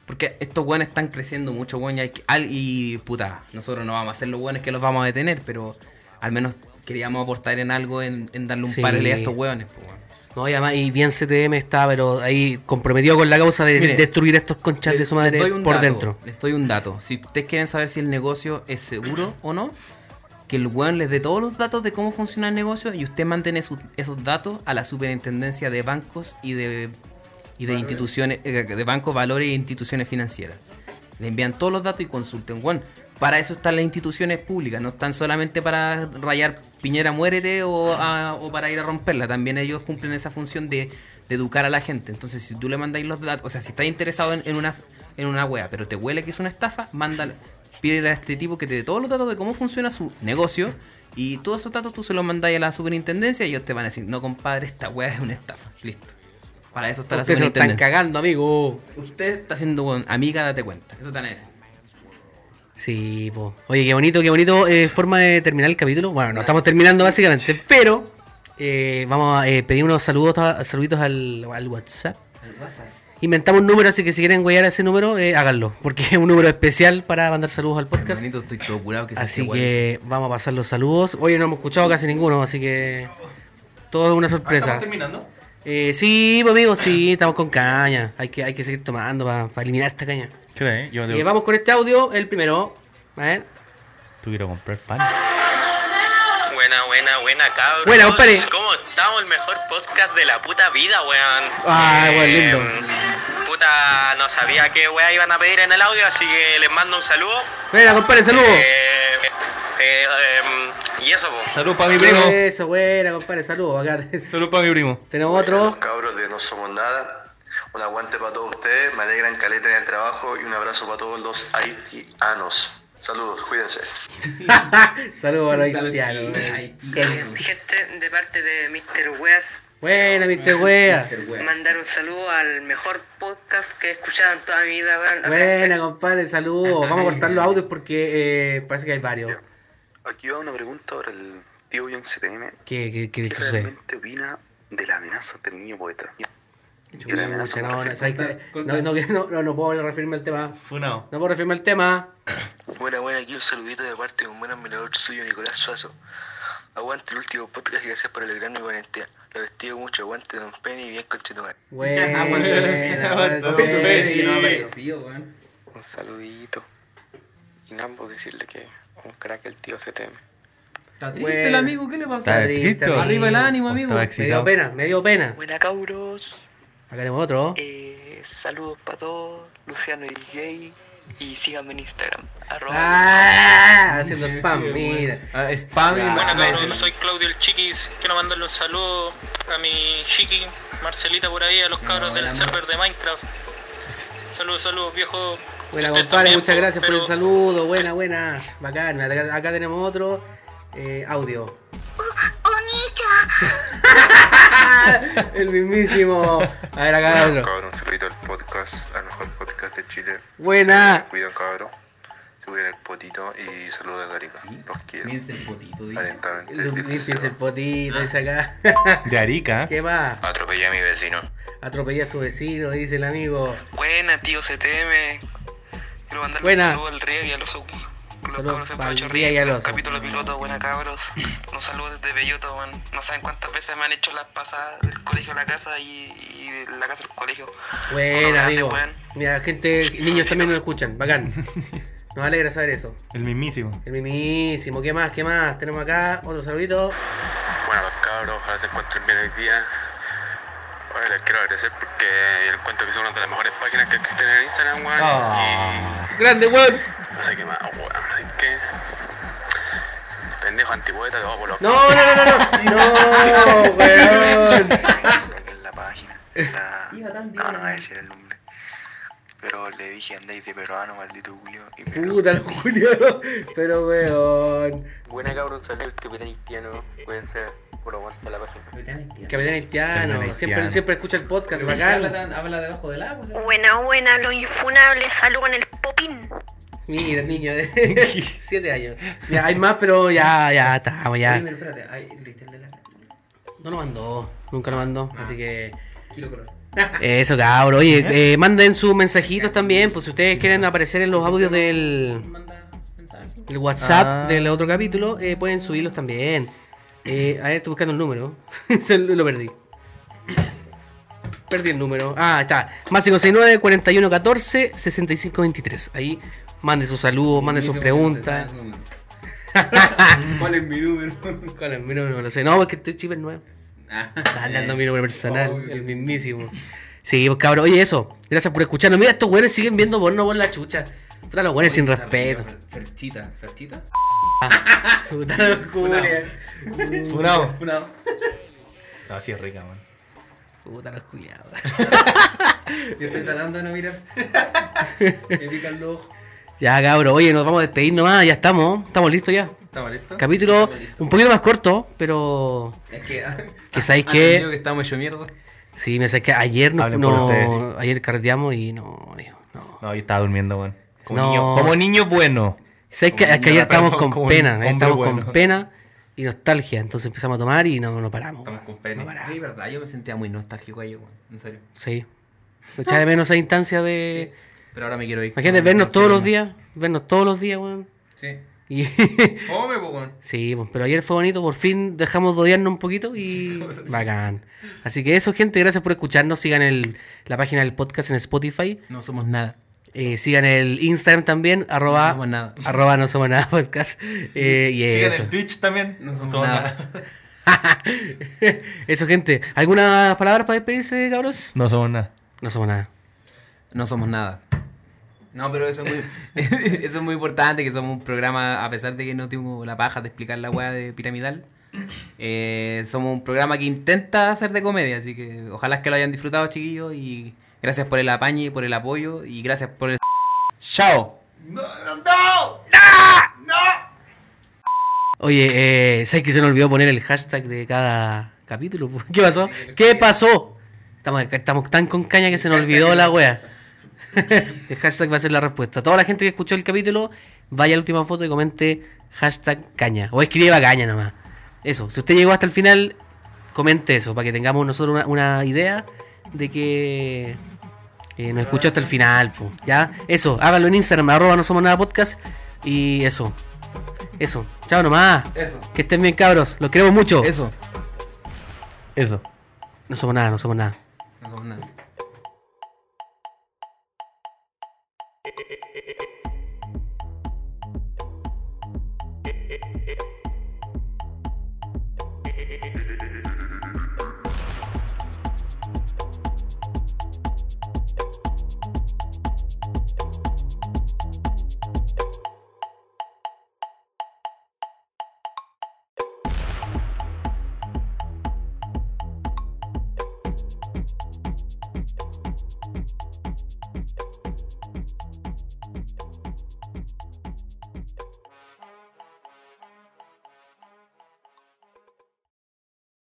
Porque estos buenos están creciendo mucho, weón. Y, y puta, nosotros no vamos a ser los buenos que los vamos a detener, pero al menos queríamos aportar en algo, en, en darle un Sí. paralelo a estos hueones, pues, weón. No, y además, y bien CTM está, pero ahí comprometido con la causa de Mire, destruir estos conchas de su madre Les doy un por dato, dentro. Les doy un dato. Si ustedes quieren saber si el negocio es seguro o no, que el weón les dé todos los datos de cómo funciona el negocio y usted mantiene esos, esos datos a la superintendencia de bancos y de, y de instituciones, eh, de bancos, valores e instituciones financieras. Le envían todos los datos y consulten. Bueno, para eso están las instituciones públicas, no están solamente para rayar Piñera muérete o, a- o para ir a romperla. También ellos cumplen esa función de, de educar a la gente. Entonces, si tú le mandáis los datos, o sea, si estás interesado en, en, una, en una wea, pero te huele que es una estafa, mándale, pídele a este tipo que te dé todos los datos de cómo funciona su negocio. Y todos esos datos tú se los mandáis a la superintendencia y ellos te van a decir, no compadre, esta wea es una estafa. Listo. Para eso está la Ustedes se lo están superintendencia. cagando, amigo. Usted está siendo amiga, date cuenta. Eso te van a decir. Sí, po. Oye, qué bonito, qué bonito eh, forma de terminar el capítulo. Bueno, no estamos terminando básicamente, pero eh, vamos a eh, pedir unos saludos, a- saluditos al, al WhatsApp. Inventamos un número, así que si quieren guiar ese número, eh, háganlo, porque es un número especial para mandar saludos al podcast. Hermanito, estoy todo curado que Así que vamos a pasar los saludos. Oye, no hemos escuchado casi ninguno, así que todo es una sorpresa. ¿Estamos terminando? Eh, sí, pues, amigos, sí, estamos con caña. Hay que, hay que seguir tomando para eliminar esta caña. ¿Qué Yo Eh, vamos con este audio, el primero. A ver. Tú quiero comprar pan. Buena, buena, buena, cabros. Buena, compadre. ¿Cómo estamos? El mejor podcast de la puta vida, weón. Ay, weón, lindo. Puta, no sabía qué weá iban a pedir en el audio, así que les mando un saludo. Buena, compadre, saludos. Eh, eh, y eso, po. Salud para mi primo. Eso, buena, compadre, saludos. Acá Salud para mi primo. tenemos otro. cabros de No Somos Nada. Un aguante para todos ustedes, me alegran caleta en el trabajo y un abrazo para todos los haitianos. Saludos, cuídense. saludos a los haitianos. haitianos. Gente, de parte de Mr. Weas, Buena, Mr. Wea. mandar un saludo al mejor podcast que he escuchado en toda mi vida, Buena, compadre, saludos. Vamos a cortar los audios porque eh, parece que hay varios. Aquí va una pregunta para el tío John CTM. ¿Qué, qué, qué ¿Qué sucede? realmente opina de la amenaza del niño poeta? Chucha, no, no, ¿sabes qué? no, no, no, no, no puedo referirme al tema. Funao. No puedo referirme al tema. Buena, buena, aquí un saludito de parte de un buen admirador suyo, Nicolás Suazo. Aguante el último podcast y gracias por el gran y cuarentena. Lo vestido mucho, aguante Don Penny y bien conchetumare. Buena, Aguante, buena, aguante, buena. Y no ha aparecido, weón. Un saludito. Y Nambo decirle que un crack el tío CTM. Está triste Bueno. el amigo, ¿qué le pasó? Está triste. Arriba el ánimo, amigo. Me dio pena, me dio pena. Buena cabros, Acá tenemos otro. eh, saludos para todos, Luciano y DJ y síganme en Instagram, arroba Ah, haciendo spam, mira. Ah, spam y me- cabros, soy Claudio el Chiquis. Quiero mandarle un saludo a mi Chiqui, Marcelita por ahí, a los cabros del la server de Minecraft. Saludos, saludos, viejo. Buena, Ustedes compadre, muchas gracias por el saludo. Buena, buena. Bacán. Acá, acá tenemos otro eh, audio. el mismísimo. A ver, acá otro. Cabrón, suscrito al podcast, al mejor podcast de Chile. Buena. Cuidan, cabrón. Se cuidan el potito y saludos de Arica. Los quiero. Piensa el potito, dice. Limpiense el potito, dice acá. De Arica. ¿Qué más? Atropellé a mi vecino. Atropellé a su vecino, dice el amigo. Buena tío CTM, quiero mandarle Buena. un saludo al Río y a los los Saludos pa'l Pacho Ría y al Oso. capítulo piloto, buena cabros, un saludo desde Belloto, weón. no saben cuántas veces me han hecho las pasadas del colegio a la casa y, y de la casa al colegio. Buena, amigo. Mira, gente, niños también nos escuchan. Bacán. Nos alegra saber eso. El mismísimo. El mismísimo. ¿Qué más? ¿Qué más? Tenemos acá otro saludito. Bueno, los cabros, ojalá se encuentren bien hoy día. Oye, les quiero agradecer porque yo encuentro que son una de las mejores páginas que existen en Instagram, weón. Ah. Grande, weón. No sé qué más, weón. Así que. Pendejo antipoeta, te voy a por los No, no, no, no, no. No, weón. en la página. La... No, no voy a decir el nombre. Pero le dije andáis de peruano, maldito Julio. Y me lo- Puta, los Julio. Pero, weón. Buena cabros, saludos el capitán haitiano. Cuídense por aguantar la página. Capitán haitiano. Capitán Siempre, haitiano. siempre escucha el podcast. Bacán. Habla debajo del agua. ¿sí? Buena, buena, los infunables, saludos en el popín. Mira, niño de 7 años. Ya, hay más, pero ya, ya estamos, ya. Oye, pero espérate, ay, ¿leíste el de la No lo mandó. Nunca lo mandó. Ah. Así que. kilo color? Eso, cabrón. Oye, eh, manden sus mensajitos también. Pues si ustedes quieren aparecer en los audios del. El WhatsApp Ah. del otro capítulo, eh, pueden subirlos también. Eh, a ver, estoy buscando el número. Se lo perdí. Perdí el número. Ah, está. Más 569 41 14 65 23. Ahí manden sus saludos, manden sus preguntas. ¿Cuál es mi número? ¿Cuál es mi número? No lo sé. No, porque este chip nuevo. Ah. Está dando mi número personal, Obvio, el sí. mismísimo. Sí, pues cabrón. Oye, eso. Gracias por escucharnos. Mira, estos güeyes siguen viendo porno por la chucha. Puta, los güeyes sin respeto. Ferchita, Ferchita. Puta, los culias. Funao. Funado. No, así es rica, man. Puta, los culiados. Yo estoy tratando de no mirar. Me pican los ojos. Ya, cabrón. Oye, nos vamos a despedir nomás. Ya estamos. Estamos listos ya. ¿Estamos listos? Capítulo Estamos listos. un poquito más corto, pero. Es que. Que sabéis ¿Han que- que estamos hecho mierda? Sí, me sé que ayer no, no- ayer cardeamos y no, amigo, no. No, yo estaba durmiendo, weón. Como, No. niño, como niño bueno. ¿Sabes que, es que ayer estábamos ratón, con pena, hombre estamos con bueno. pena y nostalgia, entonces empezamos a tomar y no, no paramos. Estamos con pena. No paramos. Oye, verdad, yo me sentía muy nostálgico ayer, weón. En serio. Sí. Me echaba de menos esa instancia de. Pero ahora me quiero ir. Imagínate vernos todos los días, vernos todos los días, weón. Sí. Y Fome, po, weón. sí, pues, pero ayer fue bonito, por fin dejamos de odiarnos un poquito y bacán. Así que eso, gente, gracias por escucharnos. Sigan el, la página del podcast en Spotify. No somos nada. Eh, sigan el Instagram también, arroba, No somos nada. arroba no somos nada podcast. Eh, y Sigan eso. en Twitch también. No somos nada. eso, gente. ¿Algunas palabras para despedirse, cabros? No somos nada. No somos nada. No somos nada. No, pero eso es muy, eso es muy importante, que somos un programa, a pesar de que no tuvimos la paja de explicar la weá de piramidal, eh, somos un programa que intenta hacer de comedia, así que ojalá es que lo hayan disfrutado, chiquillos, y gracias por el apañe, por el apoyo, y gracias por el... ¡Chao! Oye, eh, ¿sabes que se nos olvidó poner el hashtag de cada capítulo? ¿Qué pasó? ¿Qué pasó? Estamos, estamos tan con caña que se nos olvidó la wea. el hashtag va a ser la respuesta. Toda la gente que escuchó el capítulo, vaya a la última foto y comente hashtag caña. O escriba caña nomás. Eso, si usted llegó hasta el final, comente eso, para que tengamos nosotros una, una idea de que eh, nos escuchó hasta el final. po, ¿Ya? Eso, háganlo en Instagram, arroba no somos nada podcast. Y eso. Eso. Chao nomás. Eso. Que estén bien, cabros. Los queremos mucho. Eso. Eso. No somos nada, no somos nada. No somos nada. it, it,